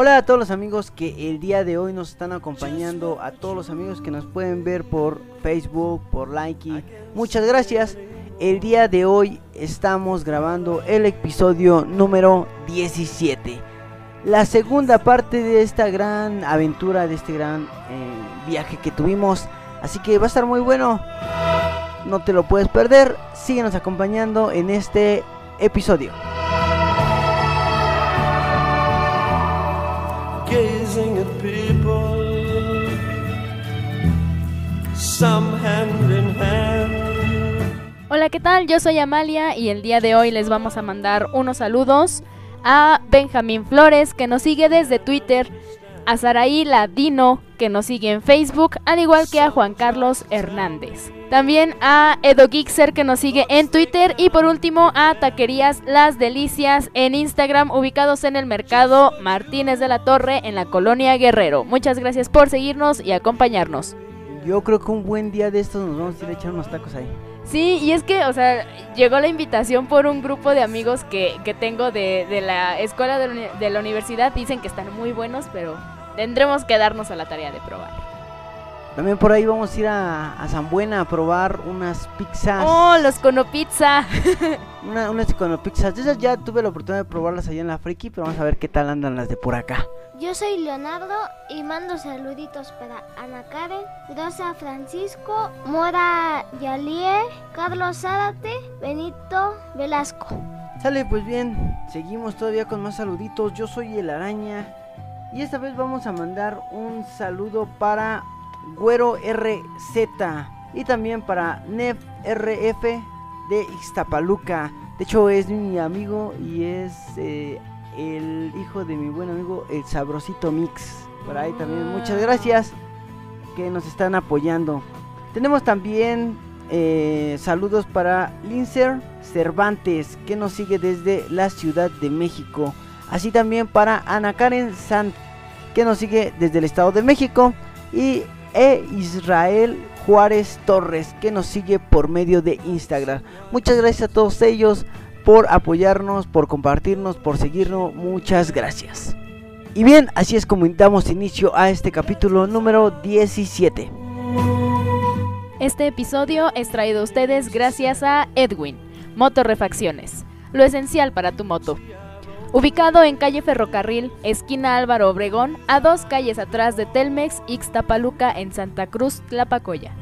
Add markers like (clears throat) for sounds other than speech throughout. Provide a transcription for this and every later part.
Hola a todos los amigos que el día de hoy nos están acompañando, a todos los amigos que nos pueden ver por Facebook, por Likey. Muchas gracias. El día de hoy estamos grabando el episodio número 17. La segunda parte de esta gran aventura, de este gran eh, viaje que tuvimos. Así que va a estar muy bueno. No te lo puedes perder. Síguenos acompañando en este episodio. Hola, ¿qué tal? Yo soy Amalia y el día de hoy les vamos a mandar unos saludos a Benjamín Flores que nos sigue desde Twitter, a Saraí Ladino que nos sigue en Facebook, al igual que a Juan Carlos Hernández. También a Edo Gixer que nos sigue en Twitter y por último a Taquerías Las Delicias en Instagram ubicados en el mercado Martínez de la Torre en la colonia Guerrero. Muchas gracias por seguirnos y acompañarnos. Yo creo que un buen día de estos nos vamos a ir a echar unos tacos ahí. Sí, y es que, o sea, llegó la invitación por un grupo de amigos que, que tengo de, de la escuela de la, de la universidad. Dicen que están muy buenos, pero tendremos que darnos a la tarea de probar. También por ahí vamos a ir a, a San Buena a probar unas pizzas. ¡Oh, los Cono Pizza! (laughs) Una, unas pizzas. De esas ya tuve la oportunidad de probarlas allá en la Friki, pero vamos a ver qué tal andan las de por acá. Yo soy Leonardo y mando saluditos para Ana Karen, Rosa Francisco, Mora Yalie, Carlos Zárate, Benito Velasco. Sale, pues bien, seguimos todavía con más saluditos. Yo soy el araña. Y esta vez vamos a mandar un saludo para Güero RZ y también para Nef RF de Ixtapaluca. De hecho, es mi amigo y es eh, el hijo de mi buen amigo, el Sabrosito Mix. Por ahí también, muchas gracias que nos están apoyando. Tenemos también eh, saludos para Lincer Cervantes, que nos sigue desde la Ciudad de México. Así también para Ana Karen Sant, que nos sigue desde el Estado de México. Y e Israel Juárez Torres, que nos sigue por medio de Instagram. Muchas gracias a todos ellos por apoyarnos, por compartirnos, por seguirnos. Muchas gracias. Y bien, así es como damos inicio a este capítulo número 17. Este episodio es traído a ustedes gracias a Edwin, Motorrefacciones, lo esencial para tu moto. Ubicado en calle Ferrocarril, esquina Álvaro Obregón, a dos calles atrás de Telmex, Ixtapaluca, en Santa Cruz, Tlapacoya.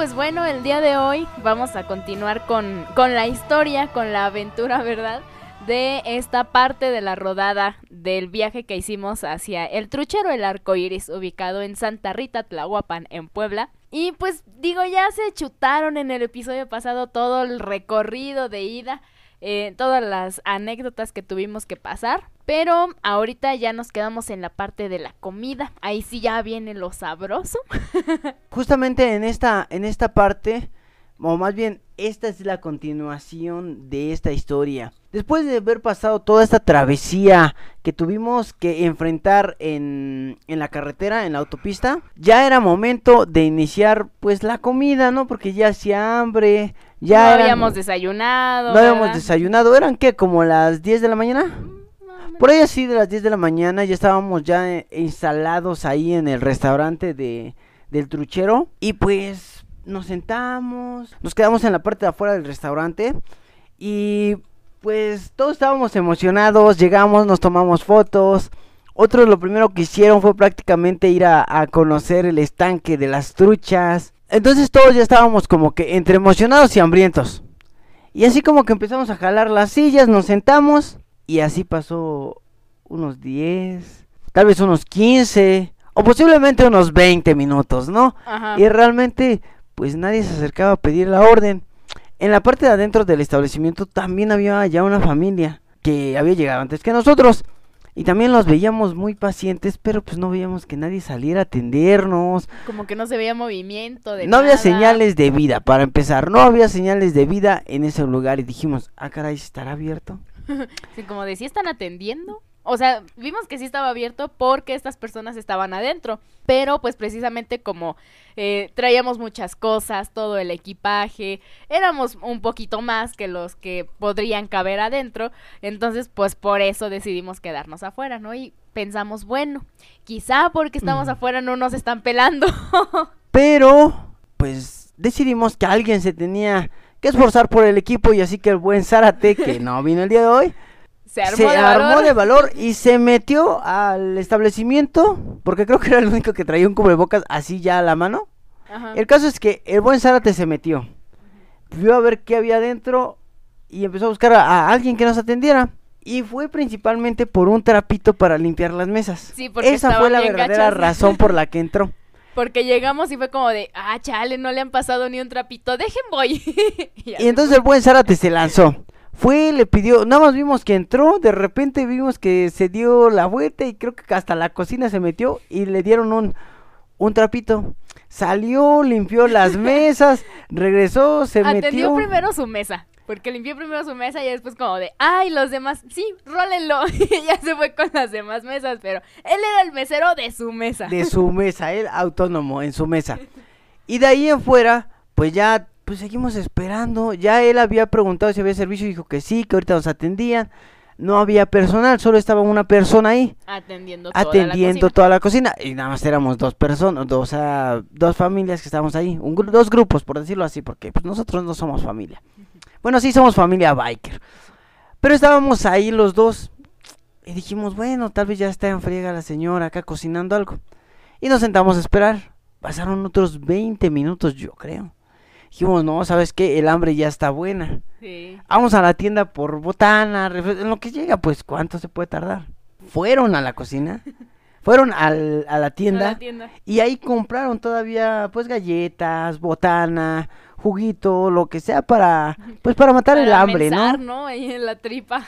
Pues bueno, el día de hoy vamos a continuar con, con la historia, con la aventura, ¿verdad? De esta parte de la rodada del viaje que hicimos hacia el truchero El Arco Iris, ubicado en Santa Rita, Tlahuapan, en Puebla. Y pues digo, ya se chutaron en el episodio pasado todo el recorrido de ida, eh, todas las anécdotas que tuvimos que pasar. Pero ahorita ya nos quedamos en la parte de la comida. Ahí sí ya viene lo sabroso. (laughs) Justamente en esta, en esta parte, o más bien, esta es la continuación de esta historia. Después de haber pasado toda esta travesía que tuvimos que enfrentar en, en la carretera, en la autopista, ya era momento de iniciar pues la comida, ¿no? Porque ya hacía hambre, ya no eran- habíamos desayunado. no habíamos desayunado, ¿eran qué? Como las 10 de la mañana? Por ahí así de las 10 de la mañana ya estábamos ya eh, instalados ahí en el restaurante de, del truchero y pues nos sentamos, nos quedamos en la parte de afuera del restaurante y pues todos estábamos emocionados, llegamos, nos tomamos fotos. Otros lo primero que hicieron fue prácticamente ir a, a conocer el estanque de las truchas. Entonces todos ya estábamos como que entre emocionados y hambrientos. Y así como que empezamos a jalar las sillas, nos sentamos y así pasó unos 10, tal vez unos 15 o o posiblemente unos 20 minutos, ¿no? Ajá. Y realmente, pues nadie se acercaba a pedir la orden. En la parte de adentro del establecimiento también había ya una familia que había llegado antes que nosotros. Y también los veíamos muy pacientes, pero pues no veíamos que nadie saliera a atendernos. Como que no se veía movimiento de No había señales de vida, para empezar, no había señales de vida en ese lugar. Y dijimos, ah, caray, ¿estará abierto? (laughs) Sí, como de, ¿sí están atendiendo? O sea, vimos que sí estaba abierto porque estas personas estaban adentro. Pero pues precisamente como eh, traíamos muchas cosas, todo el equipaje, éramos un poquito más que los que podrían caber adentro. Entonces pues por eso decidimos quedarnos afuera, ¿no? Y pensamos, bueno, quizá porque estamos Mm. afuera no nos están pelando. (laughs) Pero, pues decidimos que alguien se tenía que esforzar por el equipo. Y así que el buen Zárate, que no vino el día de hoy, Se armó se de armó valor. de valor y se metió al establecimiento. Porque creo que era el único que traía un cubrebocas así ya a la mano. Ajá. El caso es que el buen Zárate se metió. Vio a ver qué había adentro y empezó a buscar a, a alguien que nos atendiera. Y fue principalmente por un trapito para limpiar las mesas. Sí, porque Esa fue la verdadera gachas. razón por la que entró. (laughs) Porque llegamos y fue como de, ah, chale, no le han pasado ni un trapito, dejen voy. (laughs) y, Y entonces el buen Zárate se lanzó. Fue, le pidió, nada más vimos que entró, de repente vimos que se dio la vuelta y creo que hasta la cocina se metió y le dieron un, un trapito. Salió, limpió las (laughs) mesas, regresó, se atendió metió. primero su mesa. Porque limpió primero su mesa y después como de, ay, los demás, sí, rólenlo. (laughs) y ya se fue con las demás mesas, pero él era el mesero de su mesa. de su (laughs) mesa, él autónomo en su mesa. Y de ahí en fuera, pues ya, pues seguimos esperando. Ya él había preguntado si había servicio y dijo que sí, que ahorita nos atendían. No había personal, solo estaba una persona ahí Atendiendo toda atendiendo la cocina. toda la cocina. Y nada más éramos dos personas, dos, o sea, dos familias que estábamos ahí. Un, dos grupos, por decirlo así, porque pues, nosotros no somos familia. Bueno, sí somos familia biker. Pero estábamos ahí los dos. Y dijimos, bueno, tal vez ya está en friega la señora acá cocinando algo. Y nos sentamos a esperar. Pasaron otros 20 minutos, yo creo. Dijimos, no, ¿sabes qué? El hambre ya está buena. Sí. Vamos a la tienda por botana, en lo que llega, pues, ¿cuánto se puede tardar? Fueron a la cocina, (laughs) fueron al- a la A tienda la tienda. y ahí compraron todavía, pues, galletas, botana, juguito, lo que sea para, pues, para matar el hambre, mensar, ¿no? ¿no? Ahí en la tripa.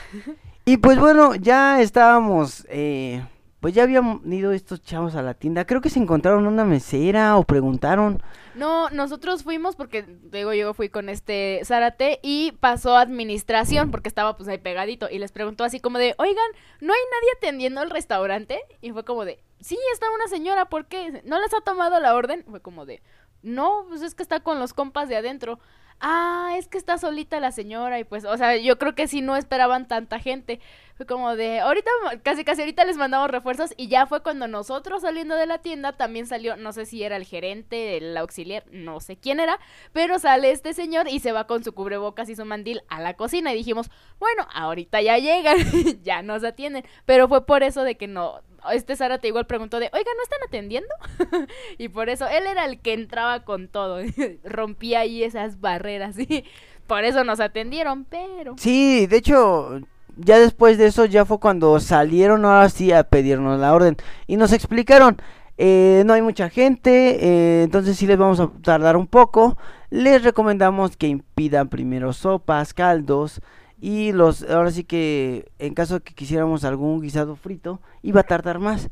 Y pues bueno, ya estábamos, eh, pues ya habían ido estos chavos a la tienda. Creo que se encontraron una mesera o preguntaron. No, nosotros fuimos porque, digo, yo fui con este Zárate y pasó administración porque estaba pues ahí pegadito y les preguntó así como de, oigan, ¿no hay nadie atendiendo el restaurante? Y fue como de, sí, está una señora, ¿por qué? ¿No les ha tomado la orden? Fue como de, no, pues es que está con los compas de adentro. Ah, es que está solita la señora y pues, o sea, yo creo que sí no esperaban tanta gente. Fue como de, ahorita, casi casi ahorita les mandamos refuerzos y ya fue cuando nosotros saliendo de la tienda también salió, no sé si era el gerente, el auxiliar, no sé quién era, pero sale este señor y se va con su cubrebocas y su mandil a la cocina y dijimos, bueno, ahorita ya llegan, (laughs) ya nos atienden, pero fue por eso de que no, este Zárate igual preguntó de, oiga, ¿no están atendiendo? (laughs) y por eso él era el que entraba con todo, (laughs) rompía ahí esas barreras (laughs) y por eso nos atendieron, pero... Sí, de hecho, ya después de eso ya fue cuando salieron ahora sí a pedirnos la orden y nos explicaron. eh, no hay mucha gente, eh, entonces sí les vamos a tardar un poco. Les recomendamos que impidan primero sopas, caldos y los, ahora sí que en caso de que quisiéramos algún guisado frito, iba a tardar más.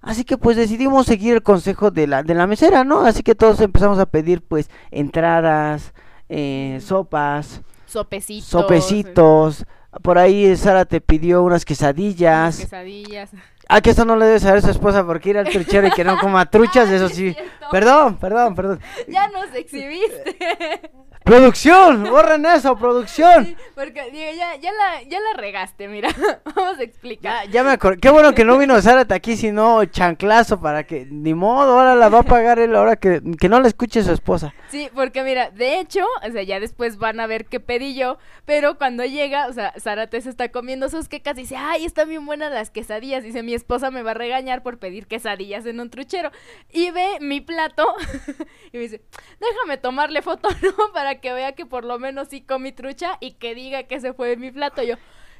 Así que pues decidimos seguir el consejo de la, de la mesera, ¿no? Así que todos empezamos a pedir pues entradas, eh, sopas, Sopecitos. sopecitos. Por ahí Sara te pidió unas unas quesadillas. Quesadillas. Ah, que eso no le debe saber su esposa porque ir al truchero y que no coma (laughs) truchas, eso sí. Perdón, perdón, perdón. Ya nos exhibiste. (laughs) ¡Producción! ¡Borren eso, producción! Porque digo, ya, ya, la, ya la regaste, mira. (laughs) Vamos a explicar. Ya, ya me acordé. Qué bueno que no vino Zárate aquí, sino chanclazo para que. Ni modo, ahora la va a pagar él, ahora que, que no la escuche su esposa. Sí, porque mira, de hecho, o sea, ya después van a ver qué pedí yo, pero cuando llega, o sea, Zárate se está comiendo sus quecas y dice, ay, están bien buenas las quesadillas. Dice, mi esposa me va a regañar por pedir quesadillas en un truchero. Y ve mi plato (laughs) y me dice, déjame tomarle foto, (laughs) ¿no? Para que vea que por lo menos sí comí trucha y que diga que ese fue mi plato. Yo,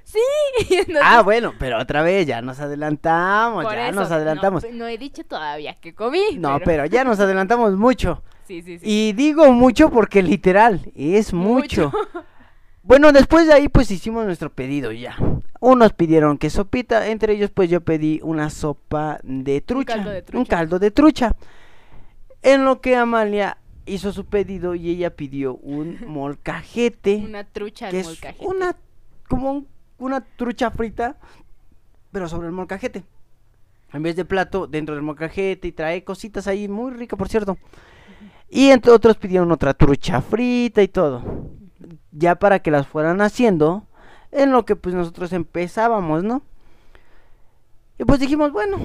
Sí. (laughs) entonces, Ah, bueno, pero otra vez ya nos adelantamos, ya eso, nos adelantamos. No, no he dicho todavía que comí. No, pero ya nos adelantamos mucho. (laughs) Sí, sí, sí. Y digo mucho porque literal, es mucho. Mucho. (laughs) Bueno, después de ahí pues hicimos nuestro pedido ya. Unos pidieron que sopita, entre ellos pues yo pedí una sopa de trucha. caldo de Un trucha. caldo de trucha. En lo que Amalia hizo su pedido y ella pidió un (laughs) molcajete. Una trucha que al es molcajete. una, como un- una trucha frita, pero sobre el molcajete. En vez de plato, dentro del molcajete y trae cositas ahí, muy rica por cierto. Y entre otros pidieron otra trucha frita y todo. Ya para que las fueran haciendo, en lo que pues nosotros empezábamos, ¿no? Y pues dijimos, bueno,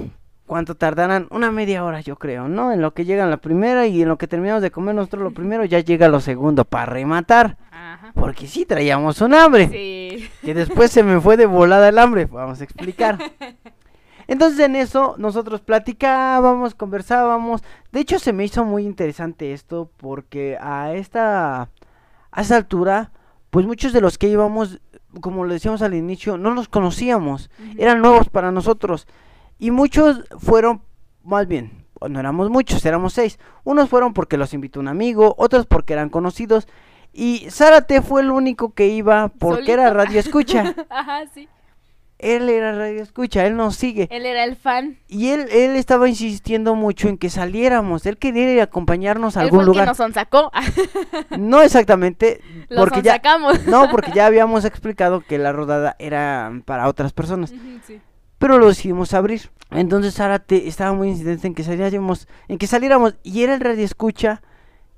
¿cuánto tardarán? Una media hora yo creo, ¿no? En lo que llegan la primera y en lo que terminamos de comer nosotros lo primero, ya llega lo segundo para rematar. Ajá. Porque sí traíamos un hambre. Sí. Que después se me fue de volada el hambre. Vamos a explicar. (laughs) Entonces en eso nosotros platicábamos, conversábamos. De hecho se me hizo muy interesante esto porque a esta a esa altura, pues muchos de los que íbamos, como le decíamos al inicio, no los conocíamos. Eran nuevos para nosotros. Y muchos fueron, más bien, no éramos muchos, éramos seis. Unos fueron porque los invitó un amigo, otros porque eran conocidos. Y Zárate fue el único que iba porque era radio escucha. (laughs) Ajá, sí. él era radio escucha, él nos sigue. Él era el fan. Y él, él estaba insistiendo mucho en que saliéramos. Él quería ir a acompañarnos a Él fue algún el que lugar. nos sonsacó. (laughs) No exactamente, (laughs) Los porque ya, no, porque ya habíamos explicado que la rodada era para otras personas. Sí. Pero lo decidimos abrir. Entonces Zárate estaba muy insistente en que saliéramos, en que saliéramos. Y era el radio escucha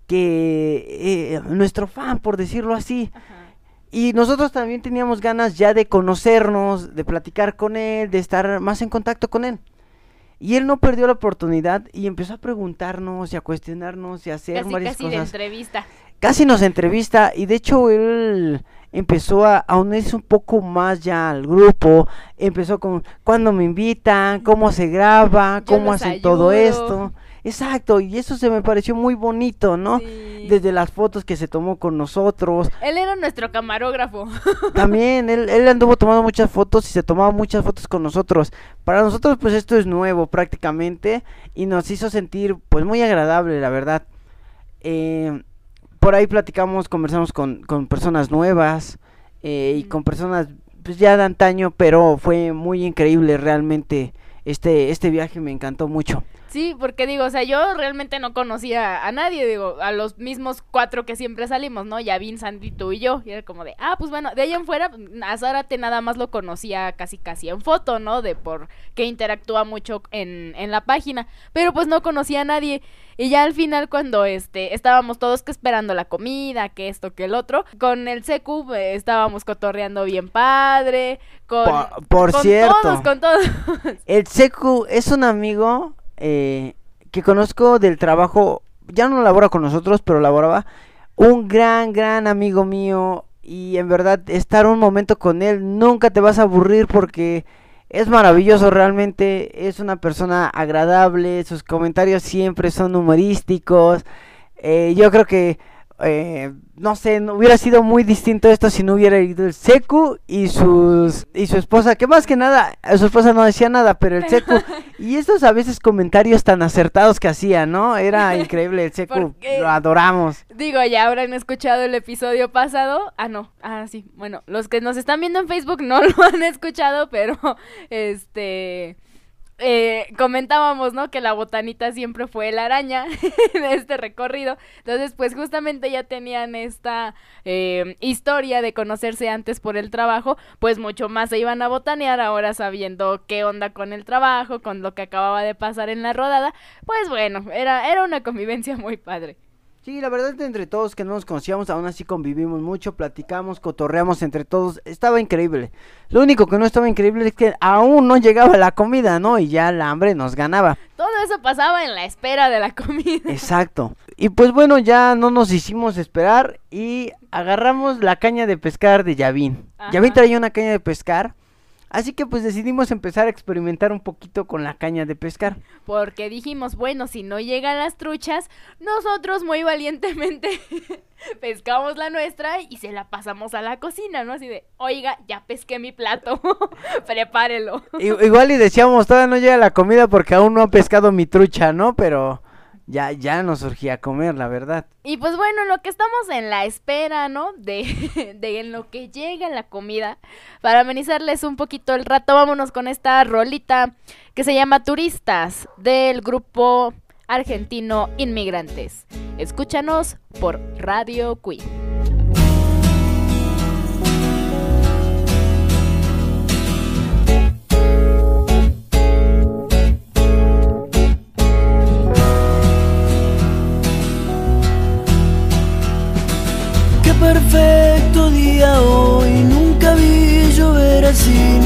que eh, nuestro fan, por decirlo así. Ajá. Y nosotros también teníamos ganas ya de conocernos, de platicar con él, de estar más en contacto con él. Y él no perdió la oportunidad y empezó a preguntarnos y a cuestionarnos y a hacer Casi, varias casi cosas. entrevista. Casi nos entrevista y de hecho él empezó a, a unirse un poco más ya al grupo. Empezó con cuándo me invitan, cómo se graba, cómo hacen todo esto. Exacto, y eso se me pareció muy bonito, ¿no? Sí. Desde las fotos que se tomó con nosotros, Él era nuestro camarógrafo. (laughs) también él, él anduvo tomando muchas fotos y se tomaba muchas fotos con nosotros. Para nosotros pues esto es nuevo prácticamente y nos hizo sentir pues muy agradable la verdad. Eh, por ahí platicamos, conversamos con, con personas nuevas eh, y con personas pues ya de antaño, pero fue muy increíble realmente este, este viaje, me encantó mucho. Sí, porque digo, o sea, yo realmente no conocía a nadie, digo, a los mismos cuatro que siempre salimos, ¿no? Yavin, Sandy, tú y yo. Y era como de, ah, pues bueno, de ahí en fuera, a Zárate nada más lo conocía casi casi en foto, ¿no? De por que interactúa mucho en, en la página. Pero pues no conocía a nadie. Y ya al final, cuando este, estábamos todos que esperando la comida, que esto, que el otro, con el Secu eh, estábamos cotorreando bien padre, con, Por- por con cierto. todos, con todos. (laughs) El Secu es un amigo eh, que conozco del trabajo, ya no labora con nosotros, pero laboraba, un gran, gran amigo mío y en verdad estar un momento con él nunca te vas a aburrir porque es maravilloso realmente, es una persona agradable, sus comentarios siempre son humorísticos, eh, yo creo que... eh, no sé, no hubiera sido muy distinto esto si no hubiera ido el Secu y sus y su esposa, que más que nada, eh, su esposa no decía nada, pero el Secu (laughs) y estos a veces comentarios tan acertados que hacía, ¿no? Era (laughs) increíble el Secu, Porque- lo adoramos. Digo, ya habrán escuchado el episodio pasado. Ah, no. Ah, sí. Bueno, los que nos están viendo en Facebook no (laughs) lo han escuchado, pero este eh, comentábamos, ¿no? Que la botanita siempre fue la araña (laughs) en este recorrido. Entonces, pues justamente ya tenían esta eh, historia de conocerse antes por el trabajo, pues mucho más se iban a botanear ahora sabiendo qué onda con el trabajo, con lo que acababa de pasar en la rodada. Pues bueno, era, era una convivencia muy padre. Sí, la verdad entre todos que no nos conocíamos, aún así convivimos mucho, platicamos, cotorreamos entre todos, estaba increíble. Lo único que no estaba increíble es que aún no llegaba la comida, ¿no? Y ya la hambre nos ganaba. Todo eso pasaba en la espera de la comida. Exacto. Y pues bueno, ya no nos hicimos esperar y agarramos la caña de pescar de Yavín. Ajá. Yavín traía una caña de pescar. Así que pues decidimos empezar a experimentar un poquito con la caña de pescar. Porque dijimos, bueno, si no llegan las truchas, nosotros muy valientemente (laughs) pescamos la nuestra y se la pasamos a la cocina, ¿no? Así de, oiga, ya pesqué mi plato, (laughs) prepárelo. Igual y decíamos, todavía no llega la comida porque aún no ha pescado mi trucha, ¿no? Pero ya, ya nos surgía comer, la verdad. Y pues bueno, en lo que estamos en la espera, ¿no? De, (laughs) de en lo que llega la comida, para amenizarles un poquito el rato, vámonos con esta rolita que se llama Turistas del grupo argentino Inmigrantes. Escúchanos por Radio Queen. Día hoy, nunca vi llover así,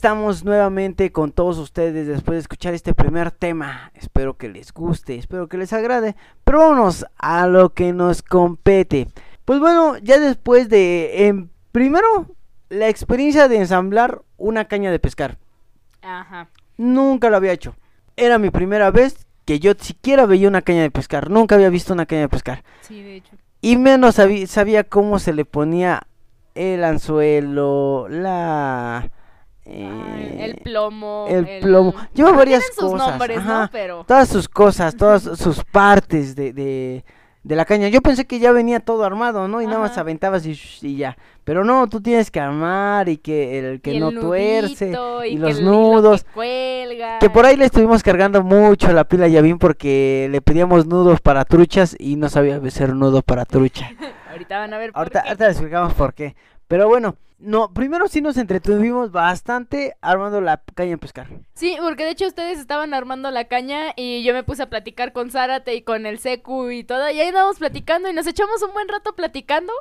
estamos nuevamente con todos ustedes después de escuchar este primer tema. Espero que les guste, espero que les agrade. Pero vámonos a lo que nos compete. Pues bueno, ya después de, primero, la experiencia de ensamblar una caña de pescar. Ajá. Nunca lo había hecho. Era mi primera vez que yo siquiera veía una caña de pescar. Nunca había visto una caña de pescar. Sí, de hecho. Y menos sabí- sabía cómo se le ponía el anzuelo, la... Ay, eh, el plomo. el plomo. Lleva varias sus cosas, nombres, ajá. ¿no? Pero. Todas sus cosas, todas sus partes de, de, de la caña. Yo pensé que ya venía todo armado, ¿no? Y nada más aventabas y, y ya. Pero no, tú tienes que armar y que el que y el no tuerce y, que los el nudos. Que, cuelga. Que por ahí le estuvimos cargando mucho la pila a Yavin porque le pedíamos nudos para truchas y no sabía hacer nudo para trucha. (laughs) Ahorita van a ver por ahorita, qué. ahorita les explicamos por qué. Pero bueno, no, primero sí nos entretuvimos bastante armando la caña de pescar. Sí, porque de hecho ustedes estaban armando la caña y yo me puse a platicar con Zárate y con el Secu y todo, y ahí andábamos platicando y nos echamos un buen rato platicando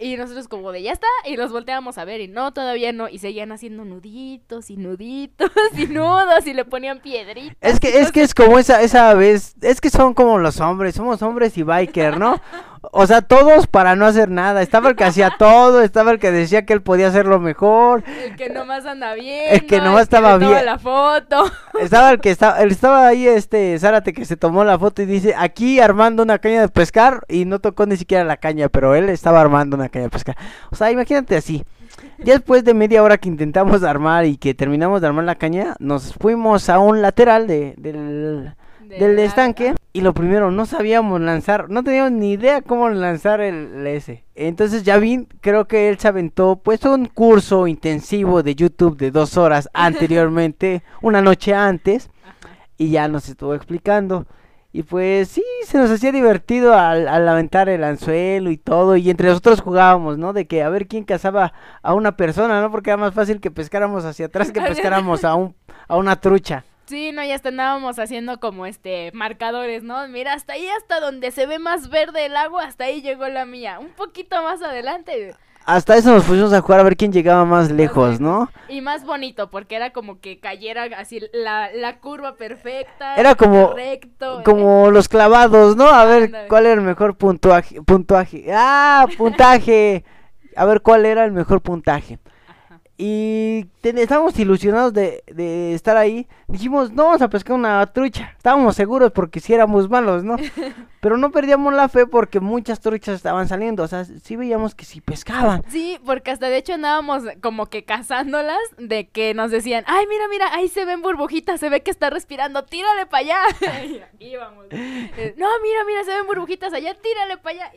y nosotros como de ya está y los volteábamos a ver y no, todavía no, y seguían haciendo nuditos y nuditos y (laughs) nudos y le ponían piedritas. Es que, es que es como esa, esa vez, es que son como los hombres, somos hombres y biker, ¿no? (laughs) O sea, todos para no hacer nada. Estaba el que hacía (laughs) todo, estaba el que decía que él podía hacerlo mejor, El que nomás anda bien. El que nomás estaba bien. la foto. (laughs) estaba el que estaba, él estaba ahí este Zárate que se tomó la foto y dice, aquí armando una caña de pescar y no tocó ni siquiera la caña, pero él estaba armando una caña de pescar. O sea, imagínate así. Ya después de media hora que intentamos armar y que terminamos de armar la caña, nos fuimos a un lateral de, del, del la- estanque y lo primero no sabíamos lanzar, no teníamos ni idea cómo lanzar el, S. Entonces ya vi, creo que él se aventó pues un curso intensivo de YouTube de dos horas (laughs) anteriormente, una noche antes, y ya nos estuvo explicando. Y pues sí, se nos hacía divertido al, al aventar el anzuelo y todo, y entre nosotros jugábamos, ¿no? De que a ver quién cazaba a una persona, ¿no? Porque era más fácil que pescáramos hacia atrás que (laughs) pescáramos a, un, a una trucha. Sí, no, ya hasta andábamos haciendo como este marcadores, ¿no? Mira, hasta ahí, hasta donde se ve más verde el agua, hasta ahí llegó la mía. Un poquito más adelante. Hasta eso nos pusimos a jugar a ver quién llegaba más lejos, ¿no? Y más bonito, porque era como que cayera así la, la curva perfecta. Era como-. ¿eh? Como los clavados, ¿no? A ver Ándale. cuál era el mejor puntuaje. puntuaje. ¡Ah! Puntaje. A ver cuál era el mejor puntaje. Y ten- estábamos ilusionados de, de estar ahí. Dijimos, no vamos a pescar una trucha. Estábamos seguros porque si éramos malos, ¿no? (laughs) Pero no perdíamos la fe porque muchas truchas estaban saliendo. O sea, sí veíamos que sí pescaban. Sí, porque hasta de hecho andábamos como que cazándolas de que nos decían, ay, mira, mira, ahí se ven burbujitas, se ve que está respirando, tírale para allá. (laughs) y íbamos. (laughs) Eh, No, mira, mira, se ven burbujitas allá, tírale para allá.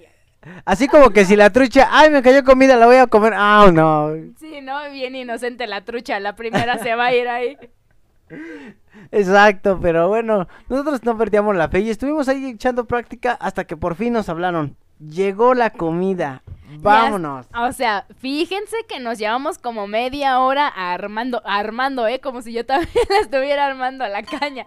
Así como que si la trucha, ay, me cayó comida, la voy a comer. Ah, no. Sí, no, bien inocente la trucha, la primera se va a ir ahí. Exacto, pero bueno, nosotros no perdíamos la fe y estuvimos ahí echando práctica hasta que por fin nos hablaron. Llegó la comida. Vámonos. Ya- o sea, fíjense que nos llevamos como media hora armando, armando, ¿eh? Como si yo también (laughs) la estuviera armando la caña.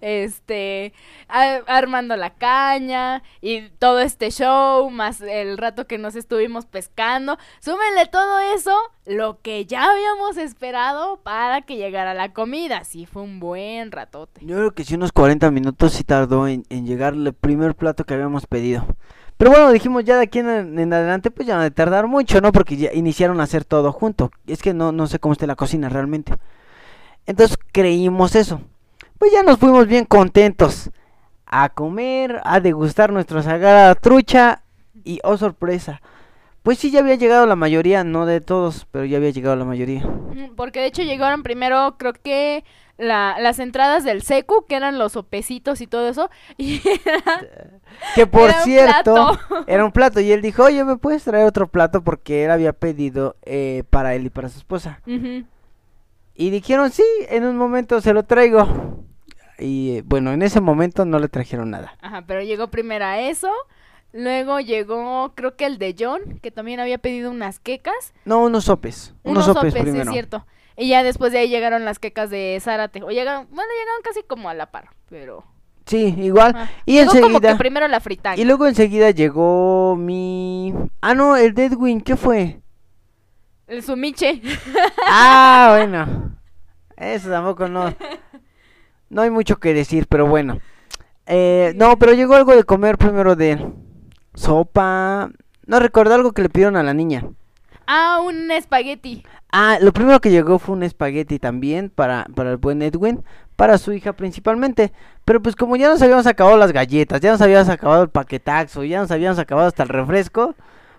Este, a- armando la caña y todo este show, más el rato que nos estuvimos pescando. Súmenle todo eso, lo que ya habíamos esperado para que llegara la comida. Sí, fue un buen ratote. Yo creo que sí unos 40 minutos sí tardó en, en llegar el primer plato que habíamos pedido. Pero bueno, dijimos ya de aquí en, adelante pues ya no de tardar mucho, ¿no? Porque ya iniciaron a hacer todo junto. Es que no, no sé cómo esté la cocina realmente. Entonces creímos eso. Pues ya nos fuimos bien contentos a comer, a degustar nuestra sagrada trucha y oh sorpresa. Pues sí, ya había llegado la mayoría, no de todos, pero ya había llegado la mayoría. Porque de hecho llegaron primero, creo que la- las entradas del secu, que eran los sopecitos y todo eso. (laughs) Y era- Que por Era cierto, era un plato. Y él dijo, oye, ¿me puedes traer otro plato? Porque él había pedido eh, para él y para su esposa. Y dijeron, sí, en un momento se lo traigo. Y eh, bueno, en ese momento no le trajeron nada. Ajá, pero llegó primero a eso. Luego llegó, creo que el de John, que también había pedido unas quecas. No, unos sopes. Unos, Unos sopes, sopes, primero. es cierto. Y ya después de ahí llegaron las quecas de Zárate. O llegaron, bueno, llegaron casi como a la par, pero... Sí, igual. Y Llegó como que enseguida. primero la fritanga. Y luego enseguida llegó mi. Ah, no, el de Edwin, ¿qué fue? El sumiche. (laughs) Ah, bueno. Eso tampoco no. No hay mucho que decir, pero bueno. Eh, no, pero llegó algo de comer primero de. Sopa. No recuerdo algo que le pidieron a la niña. Ah, un espagueti. Ah, lo primero que llegó fue un espagueti también para, para el buen Edwin, para su hija principalmente. Pero pues como ya nos habíamos acabado las galletas, ya nos habíamos acabado el paquetaxo, ya nos habíamos acabado hasta el refresco,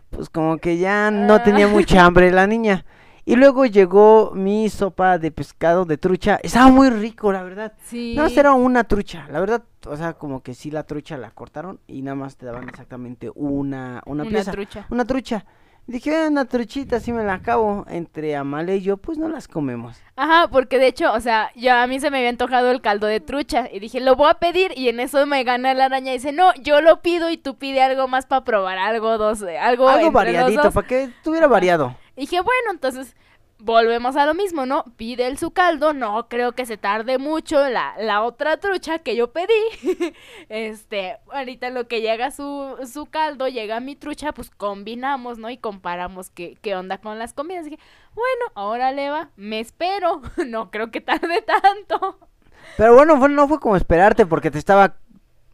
pues como que ya no tenía mucha (laughs) hambre la niña. Y luego llegó mi sopa de pescado de trucha. Estaba muy rico, la verdad. Sí. Nada más era una trucha, la verdad, o sea, como que sí la trucha la cortaron y nada más te daban exactamente una, una, Una pieza. trucha. Una trucha. Dije, "Ah, una truchita, si me la acabo. Entre Amale y yo, pues no las comemos. Ajá, porque de hecho, o sea, ya a mí se me había antojado el caldo de trucha y dije, lo voy a pedir y en eso me gana la araña y dice, no, yo lo pido y tú pide algo más para probar algo, dos, algo, Algo variadito, dos". para que estuviera variado. dije, bueno, entonces volvemos a lo mismo, ¿no? Pide el su caldo, no creo que se tarde mucho la, la otra trucha que yo pedí. (laughs) este, ahorita lo que llega su, su caldo, llega mi trucha, pues combinamos, ¿no? Y comparamos qué, qué onda con las comidas. Dije, bueno, ahora le va, me espero, (laughs) no creo que tarde tanto. Pero bueno, fue- no fue como esperarte porque te estaba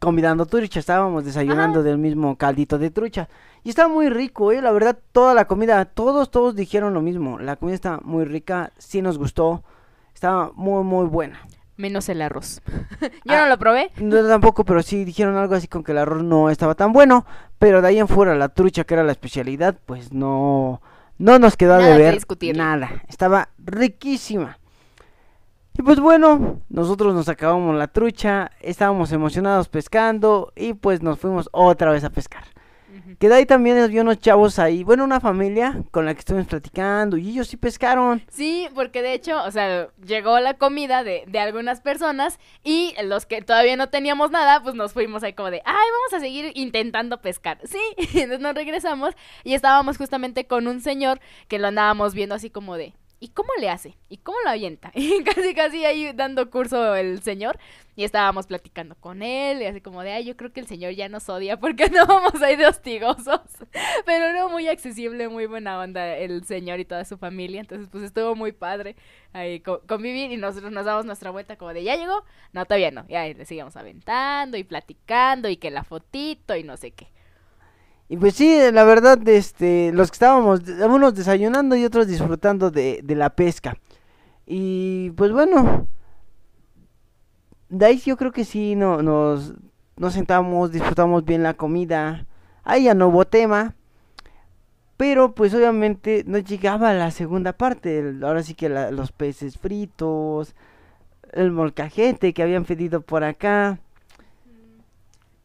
convidando trucha, estábamos desayunando del mismo caldito de trucha. Y estaba muy rico, eh, la verdad, toda la comida, todos, todos dijeron lo mismo. La comida está muy rica, sí nos gustó, estaba muy, muy buena. Menos el arroz. (laughs) yo Ah. no lo probé. No tampoco, pero sí dijeron algo así con que el arroz no estaba tan bueno. Pero de ahí en fuera, la trucha, que era la especialidad, pues no, no nos quedó Nada deber discutirle. nada. Estaba riquísima. Y pues bueno, nosotros nos acabamos la trucha, estábamos emocionados pescando y pues nos fuimos otra vez a pescar. Que de ahí también había unos chavos ahí, bueno, una familia con la que estuvimos platicando y ellos sí pescaron. Sí, porque de hecho, o sea, llegó la comida de, de algunas personas y los que todavía no teníamos nada, pues nos fuimos ahí como de, ay, vamos a seguir intentando pescar. Sí, (laughs) entonces nos regresamos y estábamos justamente con un señor que lo andábamos viendo así como de, ¿y cómo le hace? ¿Y cómo lo avienta? (laughs) Y casi, casi ahí dando curso el señor y estábamos platicando con él y así como de, ay, yo creo que el señor ya nos odia porque (laughs) no vamos ahí de hostigosos. (laughs) Pero era muy accesible, muy buena onda el señor y toda su familia. Entonces, pues estuvo muy padre ahí co- convivir y nosotros nos damos nuestra vuelta como de, ¿ya llegó? No, todavía no. Y ahí le seguimos aventando y platicando y que la fotito y no sé qué. Y pues sí, la verdad, este, los que estábamos, unos desayunando y otros disfrutando de, de la pesca. Y pues bueno, de ahí yo creo que sí no, nos, nos sentamos, disfrutamos bien la comida. Ahí ya no hubo tema. Pero pues obviamente no llegaba la segunda parte. ahora sí que los peces fritos, el molcajete que habían pedido por acá.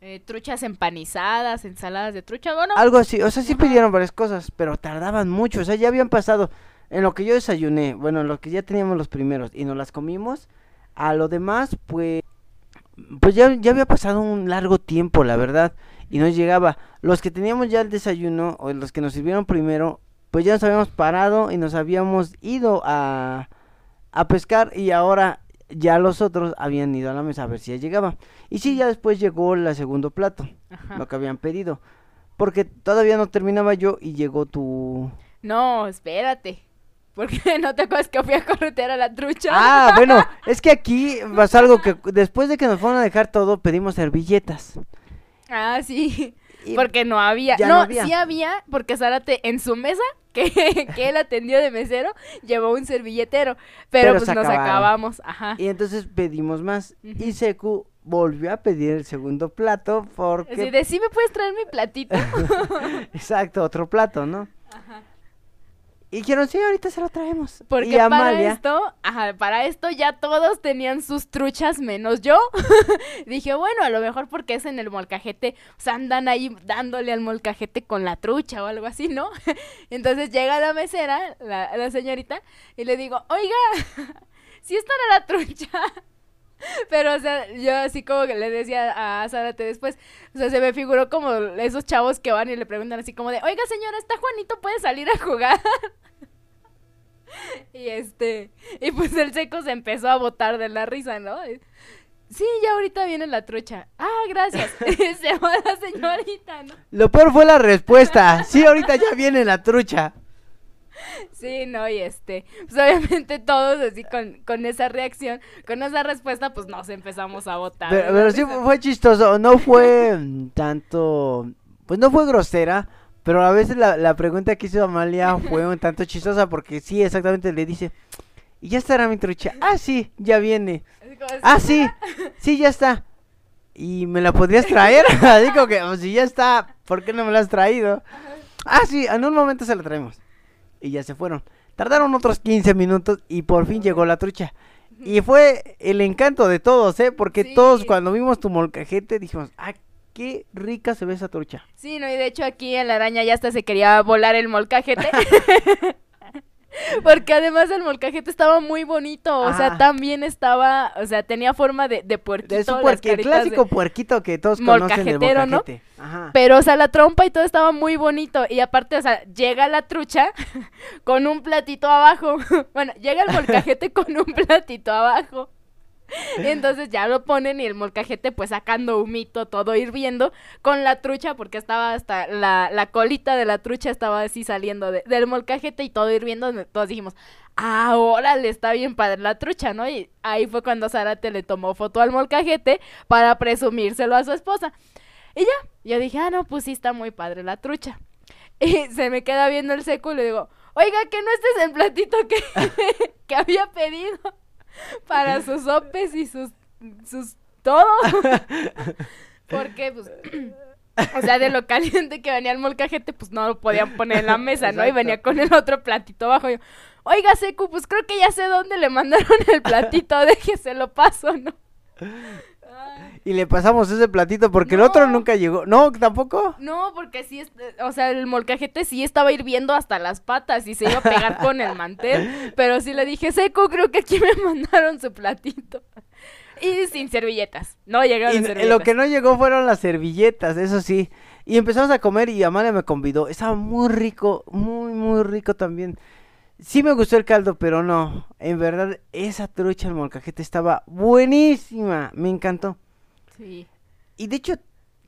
Eh, truchas empanizadas, ensaladas de trucha, bueno. Algo así, o sea, sí pidieron varias cosas, pero tardaban mucho, o sea, ya habían pasado, en lo que yo desayuné, bueno, en lo que ya teníamos los primeros y nos las comimos, a lo demás, pues, pues ya, ya había pasado un largo tiempo, la verdad, y no llegaba. Los que teníamos ya el desayuno, o los que nos sirvieron primero, pues ya nos habíamos parado y nos habíamos ido a, a pescar y ahora ya los otros habían ido a la mesa a ver si ya llegaba. Y sí, ya después llegó el segundo plato Ajá. lo que habían pedido. Porque todavía no terminaba yo y llegó tu... No, espérate. Porque (laughs) no te acuerdas que fui a corretear a la trucha. Ah, bueno, (laughs) es que aquí pasó algo que después de que nos fueron a dejar todo, pedimos servilletas. Ah, sí. Y- Porque no había. no había. sí había, porque Zárate en su mesa, que, (laughs) que él atendió de mesero, llevó un servilletero. Pero, Pero pues nos acabaron. acabamos. Ajá. Y entonces pedimos más. Y Seku volvió a pedir el segundo plato porque... Así de, ¿sí me puedes traer mi platito? (laughs) Exacto, otro plato, ¿no? Y dijeron, sí, ahorita se lo traemos. Porque y para esto, ajá, para esto ya todos tenían sus truchas menos yo. (laughs) Dije, bueno, a lo mejor porque es en el molcajete, o sea, andan ahí dándole al molcajete con la trucha o algo así, ¿no? (laughs) Entonces llega la mesera, la, la señorita, y le digo, oiga, si esta era la trucha. (laughs) Pero, o sea, yo así como que le decía a Zárate después, o sea, se me figuró como esos chavos que van y le preguntan así como de, oiga señora, ¿está Juanito? ¿Puede salir a jugar? (laughs) Y este, y pues el seco se empezó a botar de la risa, ¿no? Sí, ya ahorita viene la trucha. Ah, gracias. (laughs) se va la señorita, ¿no? lo peor fue la respuesta. Sí, ahorita ya viene la trucha. Sí, no, y este, pues obviamente todos así con, con esa reacción, con esa respuesta, pues nos empezamos a botar. de Pero, pero sí fue chistoso, no fue tanto, pues no fue grosera, pero a veces la, la pregunta que hizo Amalia fue un tanto chistosa porque sí, exactamente le dice, ¿y ya estará mi trucha? Ah, sí, ya viene. Ah, sí, sí, ya está. ¿Y me la podrías traer? (laughs) Digo que, "Oh, si ya está, ¿por qué no me la has traído? Ah, sí, en un momento se la traemos. Y ya se fueron. Tardaron otros 15 minutos y por fin llegó la trucha. Y fue el encanto de todos, ¿eh? Porque Sí. todos cuando vimos tu molcajete dijimos, ah, qué rica se ve esa trucha. Sí, no, y de hecho aquí en la araña ya hasta se quería volar el molcajete. (laughs) Porque además el molcajete estaba muy bonito, o sea, Ajá. también estaba, o sea, tenía forma de, de puerquito. Es un las puerqui- el caritas de- clásico puerquito que todos conocen del Molcajetero, ¿no? molcajete. Ajá. Pero, o sea, la trompa y todo estaba muy bonito. Y aparte, o sea, llega la trucha (laughs) con un platito abajo. (laughs) Bueno, llega el molcajete con un platito abajo. (laughs) Y entonces ya lo ponen y el molcajete pues sacando humito, todo hirviendo, con la trucha, porque estaba hasta la, la colita de la trucha estaba así saliendo de- del molcajete y todo hirviendo. Todos dijimos, ahora le está bien padre la trucha, ¿no? Y ahí fue cuando Zárate le tomó foto al molcajete para presumírselo a su esposa. Y ya, yo dije, ah, no, pues sí está muy padre la trucha. (laughs) Y se me queda viendo el seco y le digo, oiga, que no este es el platito que, (laughs) que había pedido (laughs) para sus sopes y sus, sus todo. (laughs) Porque, pues, o sea, de lo caliente que venía el molcajete, pues no lo podían poner en la mesa, ¿no? Y venía con el otro platito abajo. Yo, oiga, Secu, pues creo que ya sé dónde le mandaron el platito, (laughs) déjese lo paso, ¿no? Y le pasamos ese platito porque el otro nunca llegó. No, tampoco. No, porque sí, o sea, el molcajete sí estaba hirviendo hasta las patas y se iba a pegar con el mantel. (laughs) Pero sí le dije, seco, creo que aquí me (laughs) mandaron su platito. Y sin servilletas. No llegaron Y servilletas. lo que no llegó fueron las servilletas, eso sí. Y empezamos a comer y Amalia me convidó. Estaba muy rico, muy, muy rico también. Sí me gustó el caldo, pero no. En verdad, esa trucha al molcajete estaba buenísima. Me encantó. Sí. Y de hecho,